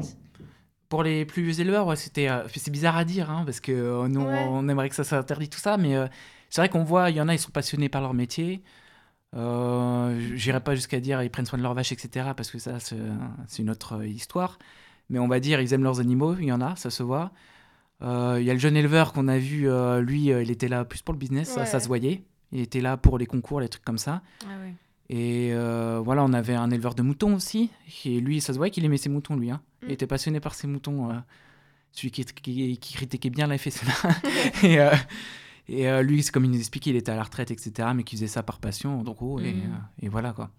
Pour les plus vieux éleveurs, ouais, c'était, euh, c'est bizarre à dire, hein, parce que euh, nous, Ouais. on aimerait que ça s'interdit tout ça, mais euh, c'est vrai qu'on voit, il y en a, ils sont passionnés par leur métier. Euh, J'irai pas jusqu'à dire ils prennent soin de leurs vaches, etc., parce que ça, c'est une autre euh, histoire. Mais on va dire, ils aiment leurs animaux, il y en a, ça se voit. Euh, Il y a le jeune éleveur qu'on a vu, euh, lui, euh, il était là plus pour le business, ça, se voyait. Il était là pour les concours, les trucs comme ça. Ah ouais. Et euh, voilà, on avait un éleveur de moutons aussi. Et lui, ça se voyait qu'il aimait ses moutons, lui. hein. Il Mm. était passionné par ses moutons. euh, celui qui, qui, qui critiquait bien la [LAUGHS] FSLA. [LAUGHS] et euh, et euh, lui, c'est comme il nous expliquait, il était à la retraite, etc. Mais qu'il faisait ça par passion. Donc, oh, et, Mm. euh, et voilà, quoi.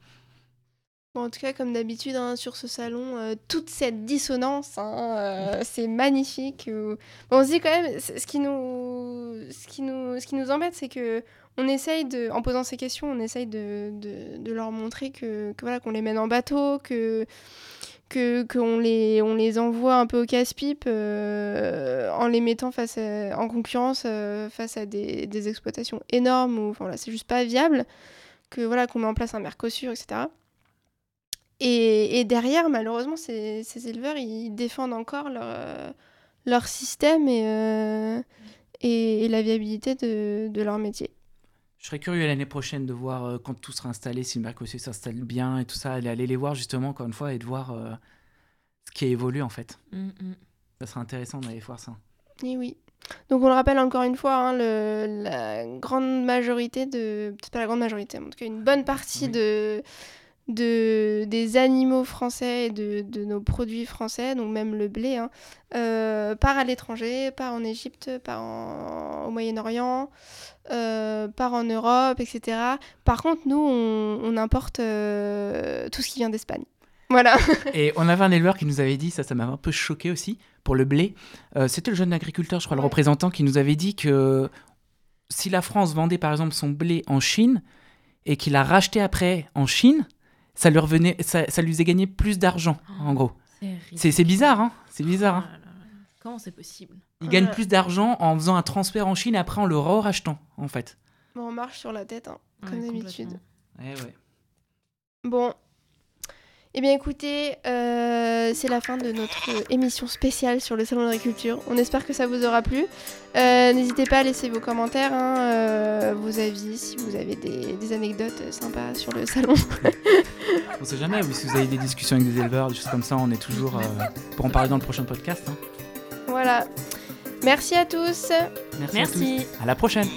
En tout cas, comme d'habitude, hein, sur ce salon, euh, toute cette dissonance, hein, euh, [LAUGHS] c'est magnifique. euh. Bon, on se dit quand même, ce qui nous, ce qui nous, ce qui nous embête, c'est que on essaye de, en posant ces questions, on essaye de, de, de leur montrer que, que voilà, qu'on les mène en bateau, que que qu'on les on les envoie un peu au casse-pipe euh, en les mettant face à- en concurrence face à des, des exploitations énormes où enfin, voilà, c'est juste pas viable que voilà qu'on met en place un Mercosur etc et, et derrière malheureusement ces, ces éleveurs ils défendent encore leur euh, leur système et, euh, et, et la viabilité de, de leur métier Je serais curieux l'année prochaine de voir euh, quand tout sera installé, si le Mercosur s'installe bien et tout ça, aller, aller les voir justement, encore une fois, et de voir euh, ce qui a évolué en fait. Mm, mm. Ça serait intéressant d'aller voir ça. Et oui. Donc on le rappelle encore une fois, hein, le- la grande majorité de... Peut-être pas la grande majorité, mais en tout cas une bonne partie de, de, des animaux français et de, de nos produits français, donc même le blé, hein, euh, part à l'étranger, part en Égypte, part en- au Moyen-Orient, euh, part en Europe, etc. Par contre, nous, on, on importe euh, tout ce qui vient d'Espagne. Voilà. [LAUGHS] Et on avait un éleveur qui nous avait dit, ça, ça m'avait un peu choqué aussi, pour le blé. Euh, C'était le jeune agriculteur, je crois, le représentant, qui nous avait dit que si la France vendait par exemple son blé en Chine et qu'il a racheté après en Chine, ça lui, revenait, ça, ça lui faisait gagner plus d'argent, en gros. c'est bizarre, hein C'est bizarre. hein Comment c'est possible Il gagne plus d'argent en faisant un transfert en Chine et après en le rachetant, en fait. Bon, on marche sur la tête, hein, comme Ouais, d'habitude. Ouais, ouais. Bon. Eh bien écoutez, euh, c'est la fin de notre euh, émission spéciale sur le Salon de l'Agriculture. On espère que ça vous aura plu. Euh, n'hésitez pas à laisser vos commentaires, hein, vos avis, si vous avez des, anecdotes sympas sur le salon. [LAUGHS] on ne sait jamais, si vous avez des discussions avec des éleveurs, des choses comme ça, on est toujours pour en parler dans le prochain podcast. Hein. Voilà. Merci à tous. Merci. À, à la prochaine.